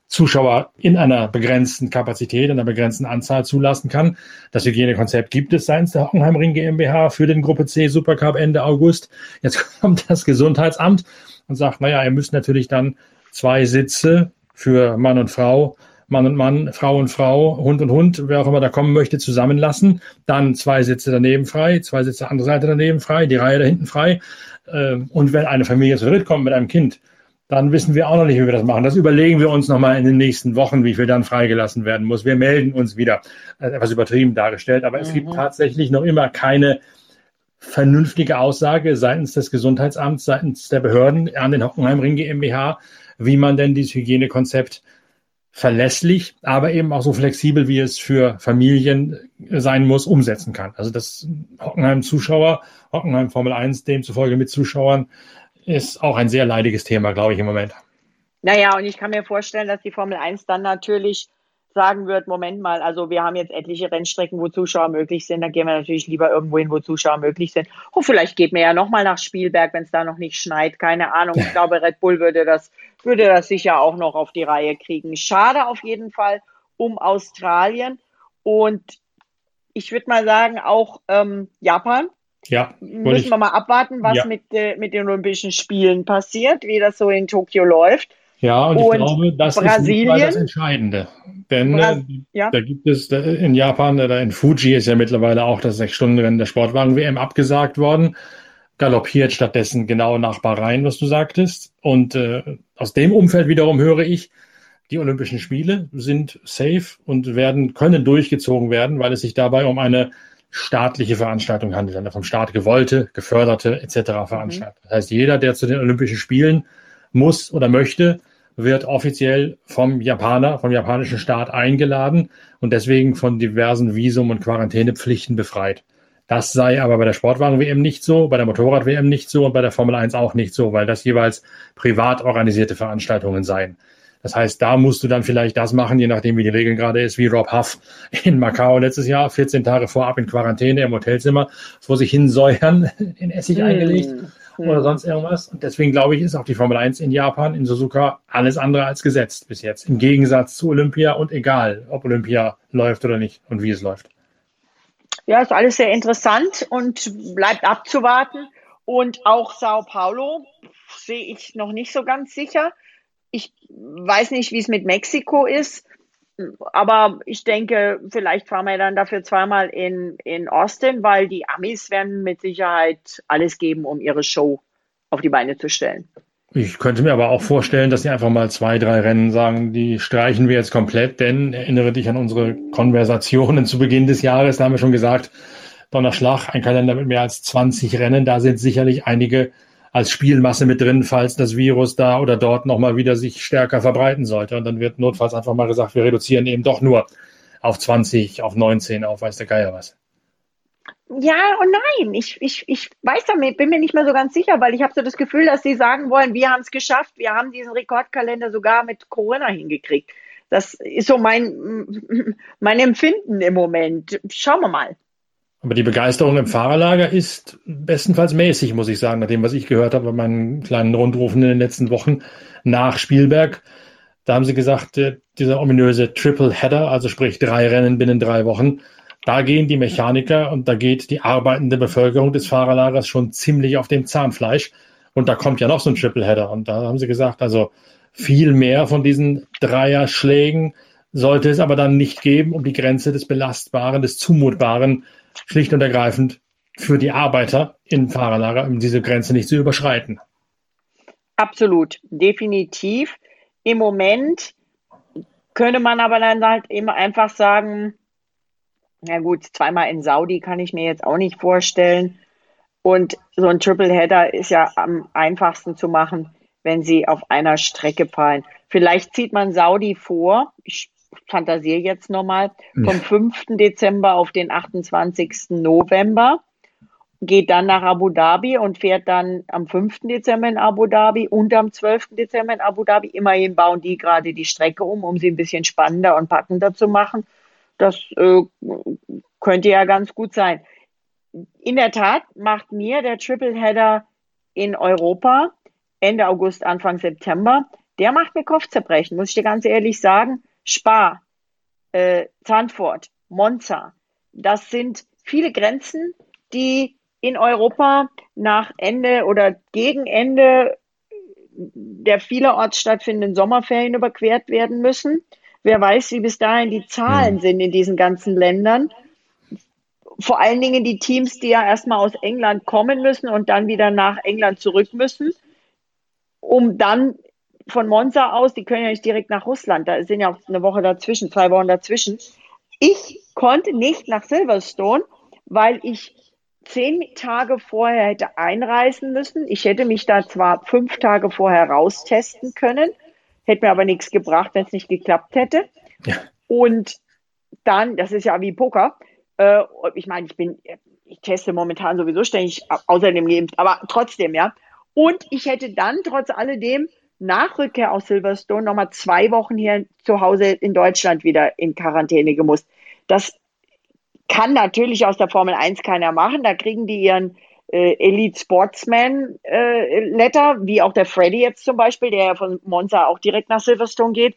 Zuschauer in einer begrenzten Kapazität, in einer begrenzten Anzahl zulassen kann. Das Hygienekonzept gibt es seitens der Hockenheimring GmbH für den Gruppe C Supercup Ende August. Jetzt kommt das Gesundheitsamt und sagt, naja, ihr müsst natürlich dann zwei Sitze für Mann und Frau Mann und Mann, Frau und Frau, Hund und Hund, wer auch immer da kommen möchte, zusammenlassen. Dann zwei Sitze daneben frei, zwei Sitze andere Seite daneben frei, die Reihe da hinten frei. Ähm, und wenn eine Familie zu dritt kommt mit einem Kind, dann wissen wir auch noch nicht, wie wir das machen. Das überlegen wir uns nochmal in den nächsten Wochen, wie viel dann freigelassen werden muss. Wir melden uns wieder. Äh, etwas übertrieben dargestellt, aber mhm. es gibt mhm. tatsächlich noch immer keine vernünftige Aussage seitens des Gesundheitsamts, seitens der Behörden an den Hockenheimring GmbH, wie man denn dieses Hygienekonzept verlässlich, aber eben auch so flexibel, wie es für Familien sein muss, umsetzen kann. Also das Hockenheim-Zuschauer, Hockenheim Formel 1, demzufolge mit Zuschauern, ist auch ein sehr leidiges Thema, glaube ich, im Moment. Naja, und ich kann mir vorstellen, dass die Formel 1 dann natürlich sagen wird, Moment mal, also wir haben jetzt etliche Rennstrecken, wo Zuschauer möglich sind, dann gehen wir natürlich lieber irgendwo hin, wo Zuschauer möglich sind. Oh, vielleicht geht mir ja nochmal nach Spielberg, wenn es da noch nicht schneit, keine Ahnung. Ich glaube, Red Bull würde das, würde das sicher auch noch auf die Reihe kriegen. Schade auf jeden Fall um Australien und ich würde mal sagen, auch ähm, Japan ja, müssen wir mal abwarten, was ja. mit, äh, mit den Olympischen Spielen passiert, wie das so in Tokio läuft. Ja, und, und ich glaube, das Brasilien, ist das Entscheidende. Denn Bras äh, ja. da gibt es da in Japan, da in Fuji ist ja mittlerweile auch das Sechs-Stunden-Rennen der Sportwagen-WM abgesagt worden. Galoppiert stattdessen genau nach Bahrain, was du sagtest. Und äh, aus dem Umfeld wiederum höre ich, die Olympischen Spiele sind safe und werden, können durchgezogen werden, weil es sich dabei um eine staatliche Veranstaltung handelt, eine vom Staat gewollte, geförderte etc. Mhm. Veranstaltung. Mhm. Das heißt, jeder, der zu den Olympischen Spielen muss oder möchte, wird offiziell vom Japaner, vom japanischen Staat eingeladen und deswegen von diversen Visum- und Quarantänepflichten befreit. Das sei aber bei der Sportwagen-WM nicht so, bei der Motorrad-WM nicht so und bei der Formel 1 auch nicht so, weil das jeweils privat organisierte Veranstaltungen seien. Das heißt, da musst du dann vielleicht das machen, je nachdem, wie die Regeln gerade ist, wie Rob Huff in Macau letztes Jahr, 14 Tage vorab in Quarantäne im Hotelzimmer, vor sich hin säuern, in Essig mm. eingelegt mm. oder sonst irgendwas. Und deswegen glaube ich, ist auch die Formel 1 in Japan, in Suzuka, alles andere als gesetzt bis jetzt. Im Gegensatz zu Olympia und egal, ob Olympia läuft oder nicht und wie es läuft. Ja, ist alles sehr interessant und bleibt abzuwarten. Und auch Sao Paulo sehe ich noch nicht so ganz sicher. Ich weiß nicht, wie es mit Mexiko ist, aber ich denke, vielleicht fahren wir dann dafür zweimal in, in Austin, weil die Amis werden mit Sicherheit alles geben, um ihre Show auf die Beine zu stellen. Ich könnte mir aber auch vorstellen, dass sie einfach mal zwei, drei Rennen sagen, die streichen wir jetzt komplett, denn erinnere dich an unsere Konversationen zu Beginn des Jahres, da haben wir schon gesagt, Donnerschlag, ein Kalender mit mehr als 20 Rennen, da sind sicherlich einige als Spielmasse mit drin, falls das Virus da oder dort nochmal wieder sich stärker verbreiten sollte. Und dann wird notfalls einfach mal gesagt, wir reduzieren eben doch nur auf 20, auf 19, auf weiß der Geier was. Ja und nein. Ich, ich, ich weiß damit, bin mir nicht mehr so ganz sicher, weil ich habe so das Gefühl, dass sie sagen wollen, wir haben es geschafft, wir haben diesen Rekordkalender sogar mit Corona hingekriegt. Das ist so mein, mein Empfinden im Moment. Schauen wir mal. Aber die Begeisterung im Fahrerlager ist bestenfalls mäßig, muss ich sagen, nach dem, was ich gehört habe bei meinen kleinen Rundrufen in den letzten Wochen nach Spielberg. Da haben sie gesagt, dieser ominöse Triple Header, also sprich drei Rennen binnen drei Wochen, da gehen die Mechaniker und da geht die arbeitende Bevölkerung des Fahrerlagers schon ziemlich auf dem Zahnfleisch. Und da kommt ja noch so ein Tripleheader. Und da haben sie gesagt, also viel mehr von diesen Dreierschlägen sollte es aber dann nicht geben, um die Grenze des Belastbaren, des Zumutbaren schlicht und ergreifend für die Arbeiter im Fahrerlager, um diese Grenze nicht zu überschreiten. Absolut, definitiv. Im Moment könnte man aber dann halt eben einfach sagen, ja gut, zweimal in Saudi kann ich mir jetzt auch nicht vorstellen. Und so ein Tripleheader ist ja am einfachsten zu machen, wenn sie auf einer Strecke fallen. Vielleicht zieht man Saudi vor, ich fantasiere jetzt nochmal, vom 5. Dezember auf den 28. November, geht dann nach Abu Dhabi und fährt dann am 5. Dezember in Abu Dhabi und am 12. Dezember in Abu Dhabi. Immerhin bauen die gerade die Strecke um, um sie ein bisschen spannender und packender zu machen. Das äh, könnte ja ganz gut sein. In der Tat macht mir der Tripleheader in Europa Ende August, Anfang September, der macht mir Kopfzerbrechen, muss ich dir ganz ehrlich sagen. Spa, äh, Zandvoort, Monza, das sind viele Grenzen, die in Europa nach Ende oder gegen Ende der vielerorts stattfindenden Sommerferien überquert werden müssen. Wer weiß, wie bis dahin die Zahlen hm. sind in diesen ganzen Ländern. Vor allen Dingen die Teams, die ja erstmal aus England kommen müssen und dann wieder nach England zurück müssen, um dann von Monza aus, die können ja nicht direkt nach Russland, da sind ja auch eine Woche dazwischen, zwei Wochen dazwischen. Ich konnte nicht nach Silverstone, weil ich zehn Tage vorher hätte einreisen müssen. Ich hätte mich da zwar fünf Tage vorher raustesten können, Hätte mir aber nichts gebracht, wenn es nicht geklappt hätte. Ja. Und dann, das ist ja wie Poker. Äh, ich meine, ich bin, ich teste momentan sowieso ständig außerdem geimpft, aber trotzdem, ja. Und ich hätte dann trotz alledem nach Rückkehr aus Silverstone nochmal zwei Wochen hier zu Hause in Deutschland wieder in Quarantäne gemusst. Das kann natürlich aus der Formel 1 keiner machen. Da kriegen die ihren äh, Elite Sportsman äh, Letter, wie auch der Freddy jetzt zum Beispiel, der ja von Monza auch direkt nach Silverstone geht.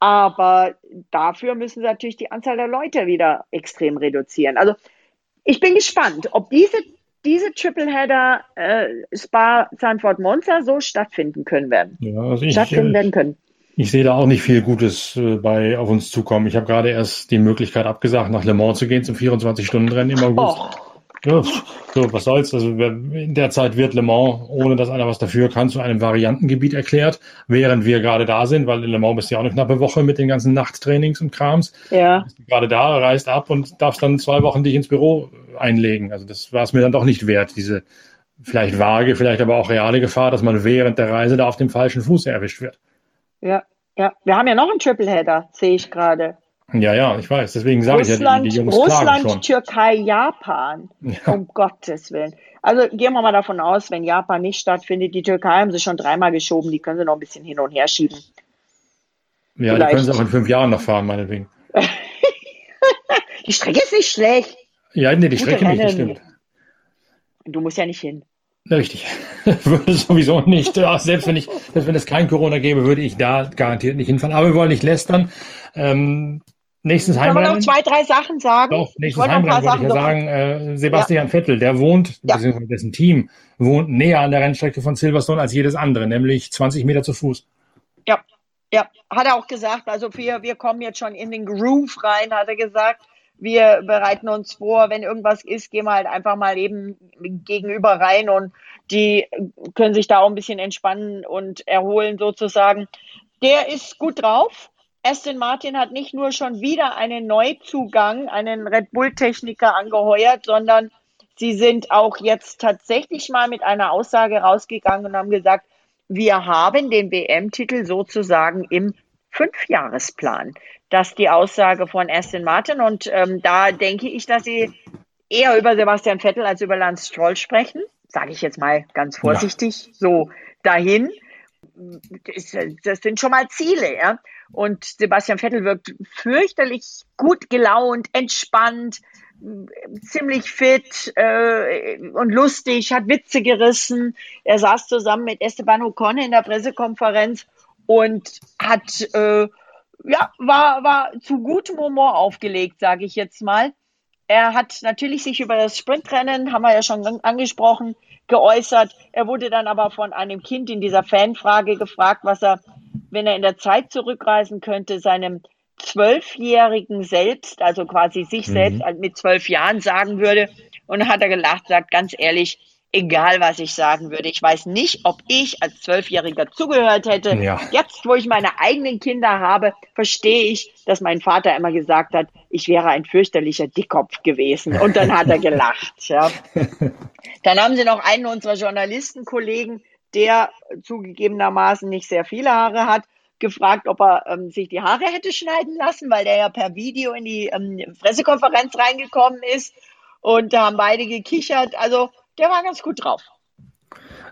Aber dafür müssen sie natürlich die Anzahl der Leute wieder extrem reduzieren. Also ich bin gespannt, ob diese, diese Tripleheader äh, Spa Sanford Monza so stattfinden können werden. Ja, also ich, stattfinden werden können. Ich sehe da auch nicht viel Gutes äh, bei auf uns zukommen. Ich habe gerade erst die Möglichkeit abgesagt, nach Le Mans zu gehen zum 24-Stunden-Rennen im August. Och. Ja, so, was soll's. Also in der Zeit wird Le Mans, ohne dass einer was dafür kann, zu einem Variantengebiet erklärt, während wir gerade da sind, weil in Le Mans bist du ja auch eine knappe Woche mit den ganzen Nachttrainings und Krams. Ja. Gerade da, reist ab und darfst dann zwei Wochen dich ins Büro einlegen. Also das war es mir dann doch nicht wert, diese vielleicht vage, vielleicht aber auch reale Gefahr, dass man während der Reise da auf dem falschen Fuß erwischt wird. Ja, ja. Wir haben ja noch einen Tripleheader, sehe ich gerade. Ja, ja, ich weiß. Deswegen sage ich ja, die, die Jungs Russland, schon. Türkei, Japan. Ja. Um Gottes Willen. Also gehen wir mal davon aus, wenn Japan nicht stattfindet, die Türkei haben sie schon dreimal geschoben, die können sie noch ein bisschen hin und her schieben. Ja, Vielleicht. die können sie auch in fünf Jahren noch fahren, meinetwegen. die Strecke ist nicht schlecht. Ja, nee, die Gute Strecke Rennen. nicht, das stimmt. Du musst ja nicht hin. Richtig. würde sowieso nicht. Selbst wenn ich, selbst wenn es kein Corona gäbe, würde ich da garantiert nicht hinfahren. Aber wir wollen nicht lästern. Ähm, Nächstes Heimrennen. Kann man noch zwei, drei Sachen sagen? Doch, nächstes Heimrennen wollte ich ja sagen, äh, Sebastian ja. Vettel, der wohnt, ja. beziehungsweise dessen Team wohnt näher an der Rennstrecke von Silverstone als jedes andere, nämlich 20 Meter zu Fuß. Ja, ja, hat er auch gesagt. Also wir, wir kommen jetzt schon in den Groove rein, hat er gesagt. wir bereiten uns vor, wenn irgendwas ist, gehen wir halt einfach mal eben gegenüber rein und die können sich da auch ein bisschen entspannen und erholen sozusagen. Der ist gut drauf. Aston Martin hat nicht nur schon wieder einen Neuzugang, einen Red Bull-Techniker angeheuert, sondern sie sind auch jetzt tatsächlich mal mit einer Aussage rausgegangen und haben gesagt, wir haben den WM-Titel sozusagen im Fünfjahresplan. Das ist die Aussage von Aston Martin und ähm, da denke ich, dass sie eher über Sebastian Vettel als über Lance Stroll sprechen. Sage ich jetzt mal ganz vorsichtig, ja. so dahin. Das sind schon mal Ziele, ja. Und Sebastian Vettel wirkt fürchterlich gut gelaunt, entspannt, ziemlich fit äh, und lustig, hat Witze gerissen. Er saß zusammen mit Esteban Ocon in der Pressekonferenz und hat äh, ja war war zu gutem Humor aufgelegt, sage ich jetzt mal. Er hat natürlich sich über das Sprintrennen, haben wir ja schon angesprochen, geäußert. Er wurde dann aber von einem Kind in dieser Fanfrage gefragt, was er, wenn er in der Zeit zurückreisen könnte, seinem Zwölfjährigen selbst, also quasi sich mhm. selbst mit zwölf Jahren sagen würde. Und hat er gelacht, sagt ganz ehrlich, egal was ich sagen würde. Ich weiß nicht, ob ich als Zwölfjähriger zugehört hätte. Ja. Jetzt, wo ich meine eigenen Kinder habe, verstehe ich, dass mein Vater immer gesagt hat, ich wäre ein fürchterlicher Dickkopf gewesen. Und dann hat er gelacht. Ja. Dann haben sie noch einen unserer Journalistenkollegen, der zugegebenermaßen nicht sehr viele Haare hat, gefragt, ob er ähm, sich die Haare hätte schneiden lassen, weil der ja per Video in die ähm, Pressekonferenz reingekommen ist. Und da haben beide gekichert. Also der war ganz gut drauf.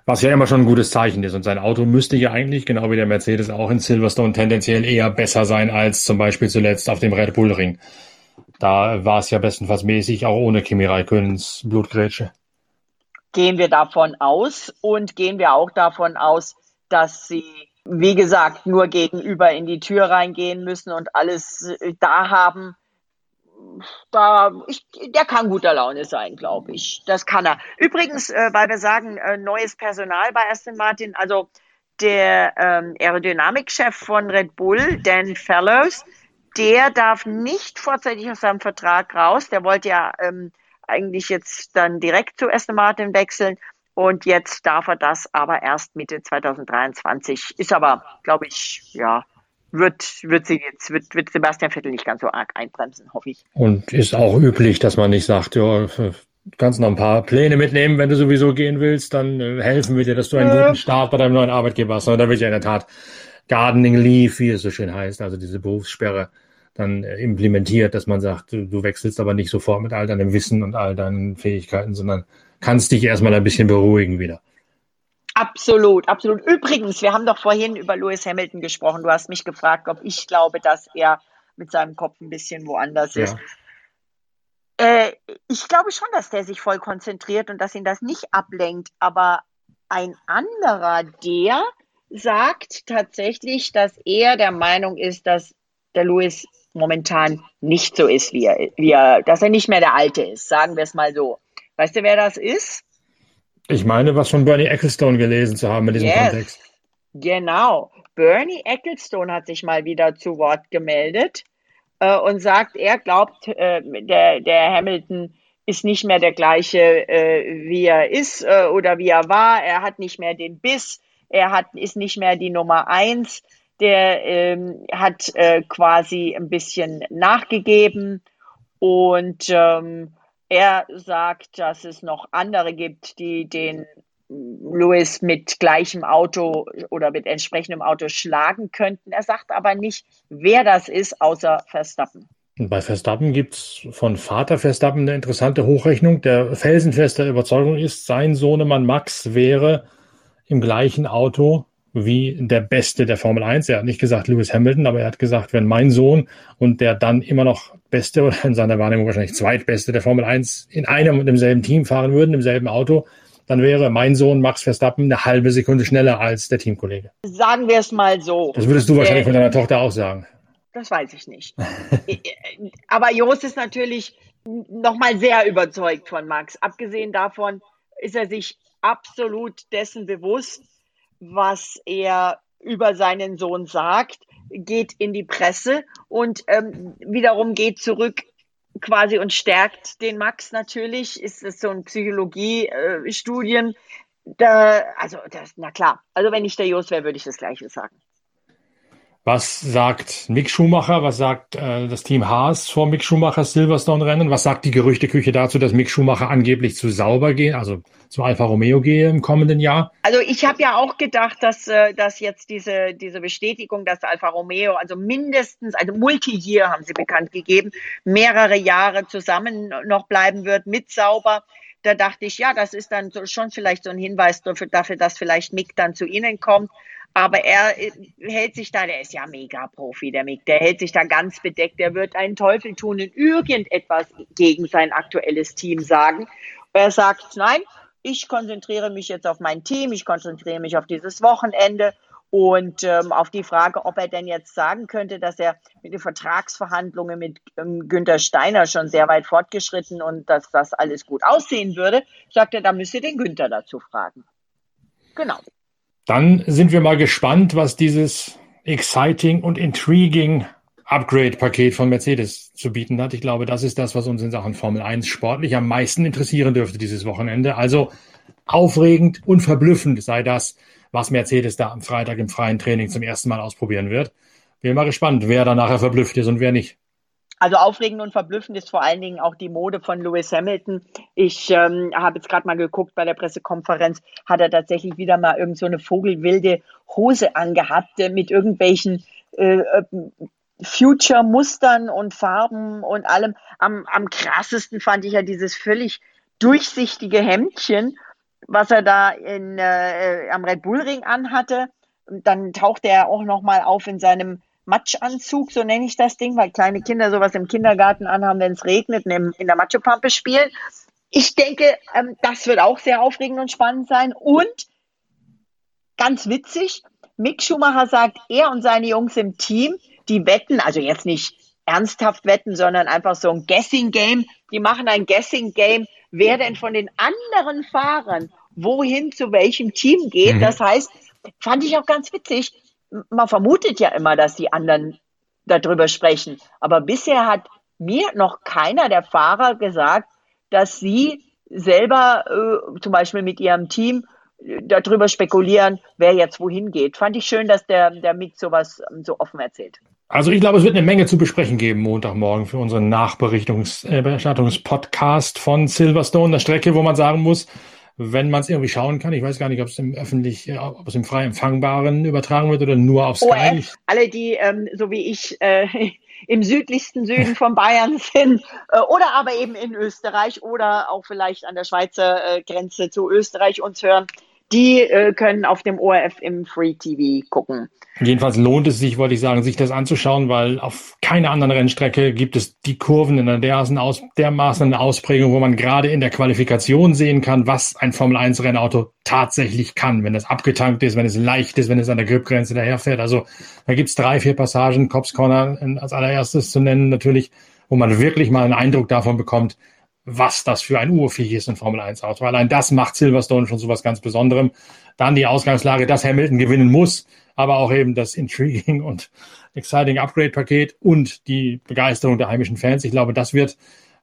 Was ja immer schon ein gutes Zeichen ist. Und sein Auto müsste ja eigentlich, genau wie der Mercedes, auch in Silverstone tendenziell eher besser sein als zum Beispiel zuletzt auf dem Red Bull Ring. Da war es ja bestenfalls mäßig, auch ohne Kimi Räikkönens Blutgrätsche. Gehen wir davon aus und gehen wir auch davon aus, dass sie, wie gesagt, nur gegenüber in die Tür reingehen müssen und alles äh, da haben, da, ich, der kann guter Laune sein, glaube ich. Das kann er. Übrigens, äh, weil wir sagen, äh, neues Personal bei Aston Martin, also der ähm, Aerodynamikchef von Red Bull, Dan Fellows, der darf nicht vorzeitig aus seinem Vertrag raus. Der wollte ja ähm, eigentlich jetzt dann direkt zu Aston Martin wechseln. Und jetzt darf er das aber erst Mitte 2023. Ist aber, glaube ich, ja, wird, wird sie jetzt, wird, wird Sebastian Vettel nicht ganz so arg einbremsen, hoffe ich. Und ist auch üblich, dass man nicht sagt, ja, kannst noch ein paar Pläne mitnehmen, wenn du sowieso gehen willst, dann äh, helfen wir dir, dass du einen guten Start bei deinem neuen Arbeitgeber hast. Und da wird ja in der Tat Gardening Leave, wie es so schön heißt, also diese Berufssperre, dann äh, implementiert, dass man sagt, du, du wechselst aber nicht sofort mit all deinem Wissen und all deinen Fähigkeiten, sondern kannst dich erstmal ein bisschen beruhigen wieder. Absolut, absolut. Übrigens, wir haben doch vorhin über Lewis Hamilton gesprochen. Du hast mich gefragt, ob ich glaube, dass er mit seinem Kopf ein bisschen woanders ja. ist. Äh, ich glaube schon, dass der sich voll konzentriert und dass ihn das nicht ablenkt. Aber ein anderer, der sagt tatsächlich, dass er der Meinung ist, dass der Lewis momentan nicht so ist, wie er, wie er, dass er nicht mehr der Alte ist. Sagen wir es mal so. Weißt du, wer das ist? Ich meine, was von Bernie Ecclestone gelesen zu haben in diesem yes. Kontext. Genau. Bernie Ecclestone hat sich mal wieder zu Wort gemeldet äh, und sagt, er glaubt, äh, der, der Hamilton ist nicht mehr der gleiche, äh, wie er ist äh, oder wie er war. Er hat nicht mehr den Biss. Er hat, ist nicht mehr die Nummer eins. Der ähm, hat äh, quasi ein bisschen nachgegeben und ähm, er sagt, dass es noch andere gibt, die den Lewis mit gleichem Auto oder mit entsprechendem Auto schlagen könnten. Er sagt aber nicht, wer das ist, außer Verstappen. Bei Verstappen gibt es von Vater Verstappen eine interessante Hochrechnung, der felsenfester Überzeugung ist, sein Sohnemann Max wäre im gleichen Auto wie der Beste der Formel 1. Er hat nicht gesagt Lewis Hamilton, aber er hat gesagt, wenn mein Sohn und der dann immer noch Beste oder in seiner Wahrnehmung wahrscheinlich Zweitbeste der Formel 1 in einem und demselben Team fahren würden, im selben Auto, dann wäre mein Sohn Max Verstappen eine halbe Sekunde schneller als der Teamkollege. Sagen wir es mal so. Das würdest du wahrscheinlich äh, von deiner Tochter auch sagen. Das weiß ich nicht. aber Jost ist natürlich nochmal sehr überzeugt von Max. Abgesehen davon ist er sich absolut dessen bewusst, was er über seinen Sohn sagt, geht in die Presse und ähm, wiederum geht zurück quasi und stärkt den Max natürlich. Ist es so ein Psychologie-Studien. Äh, da, also, das, na klar. Also, wenn ich der Jos wäre, würde ich das Gleiche sagen. Was sagt Mick Schumacher? Was sagt äh, das Team Haas vor Mick Schumachers Silverstone-Rennen? Was sagt die Gerüchteküche dazu, dass Mick Schumacher angeblich zu sauber geht, also zu Alfa Romeo gehe im kommenden Jahr? Also ich habe ja auch gedacht, dass, äh, dass jetzt diese, diese Bestätigung, dass Alfa Romeo, also mindestens, also Multi-Year haben sie bekannt gegeben, mehrere Jahre zusammen noch bleiben wird mit sauber da dachte ich, ja, das ist dann so, schon vielleicht so ein Hinweis dafür, dafür, dass vielleicht Mick dann zu ihnen kommt. Aber er äh, hält sich da, der ist ja mega Profi, der Mick, der hält sich da ganz bedeckt, der wird einen Teufel tun und irgendetwas gegen sein aktuelles Team sagen. Er sagt, nein, ich konzentriere mich jetzt auf mein Team, ich konzentriere mich auf dieses Wochenende und ähm, auf die Frage, ob er denn jetzt sagen könnte, dass er mit den Vertragsverhandlungen mit ähm, Günter Steiner schon sehr weit fortgeschritten und dass das alles gut aussehen würde, sagt er, da müsste den Günther dazu fragen. Genau. Dann sind wir mal gespannt, was dieses exciting und intriguing Upgrade-Paket von Mercedes zu bieten hat. Ich glaube, das ist das, was uns in Sachen Formel 1 sportlich am meisten interessieren dürfte dieses Wochenende. Also aufregend und verblüffend sei das, was Mercedes da am Freitag im freien Training zum ersten Mal ausprobieren wird. Bin mal gespannt, wer da nachher verblüfft ist und wer nicht. Also aufregend und verblüffend ist vor allen Dingen auch die Mode von Lewis Hamilton. Ich ähm, habe jetzt gerade mal geguckt bei der Pressekonferenz, hat er tatsächlich wieder mal irgend so eine vogelwilde Hose angehabt äh, mit irgendwelchen äh, äh, Future-Mustern und Farben und allem. Am, am krassesten fand ich ja dieses völlig durchsichtige Hemdchen, was er da in, äh, am Red Bull Ring anhatte. Dann tauchte er auch noch mal auf in seinem Matschanzug, so nenne ich das Ding, weil kleine Kinder sowas im Kindergarten anhaben, wenn es regnet und in der Matschepampe spielen. Ich denke, ähm, das wird auch sehr aufregend und spannend sein. Und ganz witzig, Mick Schumacher sagt, er und seine Jungs im Team, die wetten, also jetzt nicht ernsthaft wetten, sondern einfach so ein Guessing Game. Die machen ein Guessing Game, wer denn von den anderen Fahrern wohin zu welchem Team geht. Mhm. Das heißt, fand ich auch ganz witzig man vermutet ja immer, dass die anderen darüber sprechen. Aber bisher hat mir noch keiner der Fahrer gesagt, dass sie selber äh, zum Beispiel mit ihrem Team äh, darüber spekulieren, wer jetzt wohin geht. Fand ich schön, dass der, der Mick sowas ähm, so offen erzählt. Also ich glaube, es wird eine Menge zu besprechen geben Montagmorgen für unseren Nachberichtungspodcast äh, von Silverstone, der Strecke, wo man sagen muss, wenn man es irgendwie schauen kann. Ich weiß gar nicht, ob es im öffentlich, äh, ob es im frei empfangbaren übertragen wird oder nur auf Sky. ORF, alle, die ähm, so wie ich äh, im südlichsten Süden von Bayern sind äh, oder aber eben in Österreich oder auch vielleicht an der Schweizer äh, Grenze zu Österreich uns hören, die äh, können auf dem ORF im Free TV gucken. Jedenfalls lohnt es sich, wollte ich sagen, sich das anzuschauen, weil auf keiner anderen Rennstrecke gibt es die Kurven in einer dermaßen, Aus, dermaßen Ausprägung, wo man gerade in der Qualifikation sehen kann, was ein Formel-1-Rennauto tatsächlich kann, wenn es abgetankt ist, wenn es leicht ist, wenn es an der Gripgrenze daherfährt. Also da gibt es drei, vier Passagen, Cops Corner als allererstes zu nennen natürlich, wo man wirklich mal einen Eindruck davon bekommt, was das für ein Urviech ist, ein Formel-1-Auto. Allein das macht Silverstone schon so was ganz Besonderem. Dann die Ausgangslage, dass Hamilton gewinnen muss, aber auch eben das Intriguing und Exciting Upgrade-Paket und die Begeisterung der heimischen Fans. Ich glaube, das wird,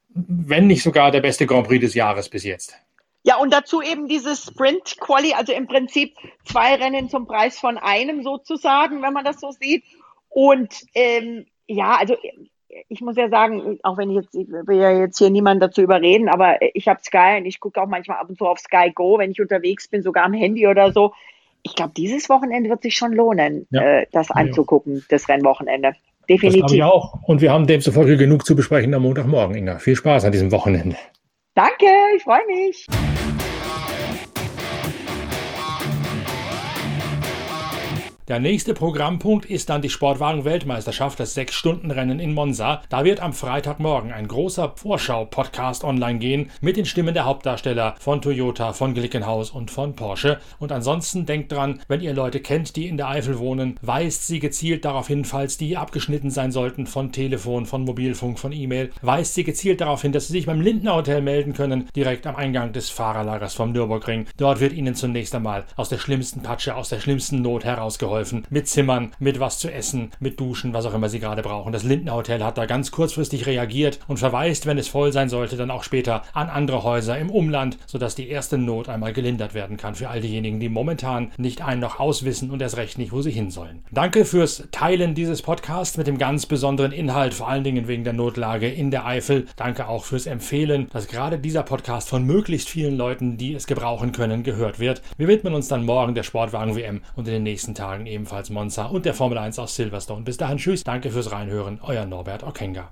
wenn nicht sogar der beste Grand Prix des Jahres bis jetzt. Ja, und dazu eben dieses Sprint Quali, also im Prinzip zwei Rennen zum Preis von einem sozusagen, wenn man das so sieht. Und ähm, ja, also ich muss ja sagen, auch wenn ich jetzt, ich will ja jetzt hier niemanden dazu überreden, aber ich habe Sky und ich gucke auch manchmal ab und zu auf Sky Go, wenn ich unterwegs bin, sogar am Handy oder so. Ich glaube, dieses Wochenende wird sich schon lohnen, ja. äh, das anzugucken, ja. das Rennwochenende. Definitiv. Das ich auch. Und wir haben demzufolge genug zu besprechen am Montagmorgen, Inga. Viel Spaß an diesem Wochenende. Danke, ich freue mich. Der nächste Programmpunkt ist dann die Sportwagen-Weltmeisterschaft, das Sechs-Stunden-Rennen in Monza. Da wird am Freitagmorgen ein großer Vorschau-Podcast online gehen mit den Stimmen der Hauptdarsteller von Toyota, von Glickenhaus und von Porsche. Und ansonsten denkt dran, wenn ihr Leute kennt, die in der Eifel wohnen, weist sie gezielt darauf hin, falls die abgeschnitten sein sollten von Telefon, von Mobilfunk, von E-Mail, weist sie gezielt darauf hin, dass sie sich beim Lindner Hotel melden können, direkt am Eingang des Fahrerlagers vom Nürburgring. Dort wird ihnen zunächst einmal aus der schlimmsten Patsche, aus der schlimmsten Not herausgeholfen geholfen. Mit Zimmern, mit was zu essen, mit Duschen, was auch immer sie gerade brauchen. Das Lindner Hotel hat da ganz kurzfristig reagiert und verweist, wenn es voll sein sollte, dann auch später an andere Häuser im Umland, sodass die erste Not einmal gelindert werden kann für all diejenigen, die momentan nicht ein noch auswissen und erst recht nicht, wo sie hin sollen. Danke fürs Teilen dieses Podcasts mit dem ganz besonderen Inhalt, vor allen Dingen wegen der Notlage in der Eifel. Danke auch fürs Empfehlen, dass gerade dieser Podcast von möglichst vielen Leuten, die es gebrauchen können, gehört wird. Wir widmen uns dann morgen der Sportwagen-WM und in den nächsten Tagen ebenfalls Monza und der Formel 1 aus Silverstone. Bis dahin, tschüss, danke fürs Reinhören, euer Norbert Okenga.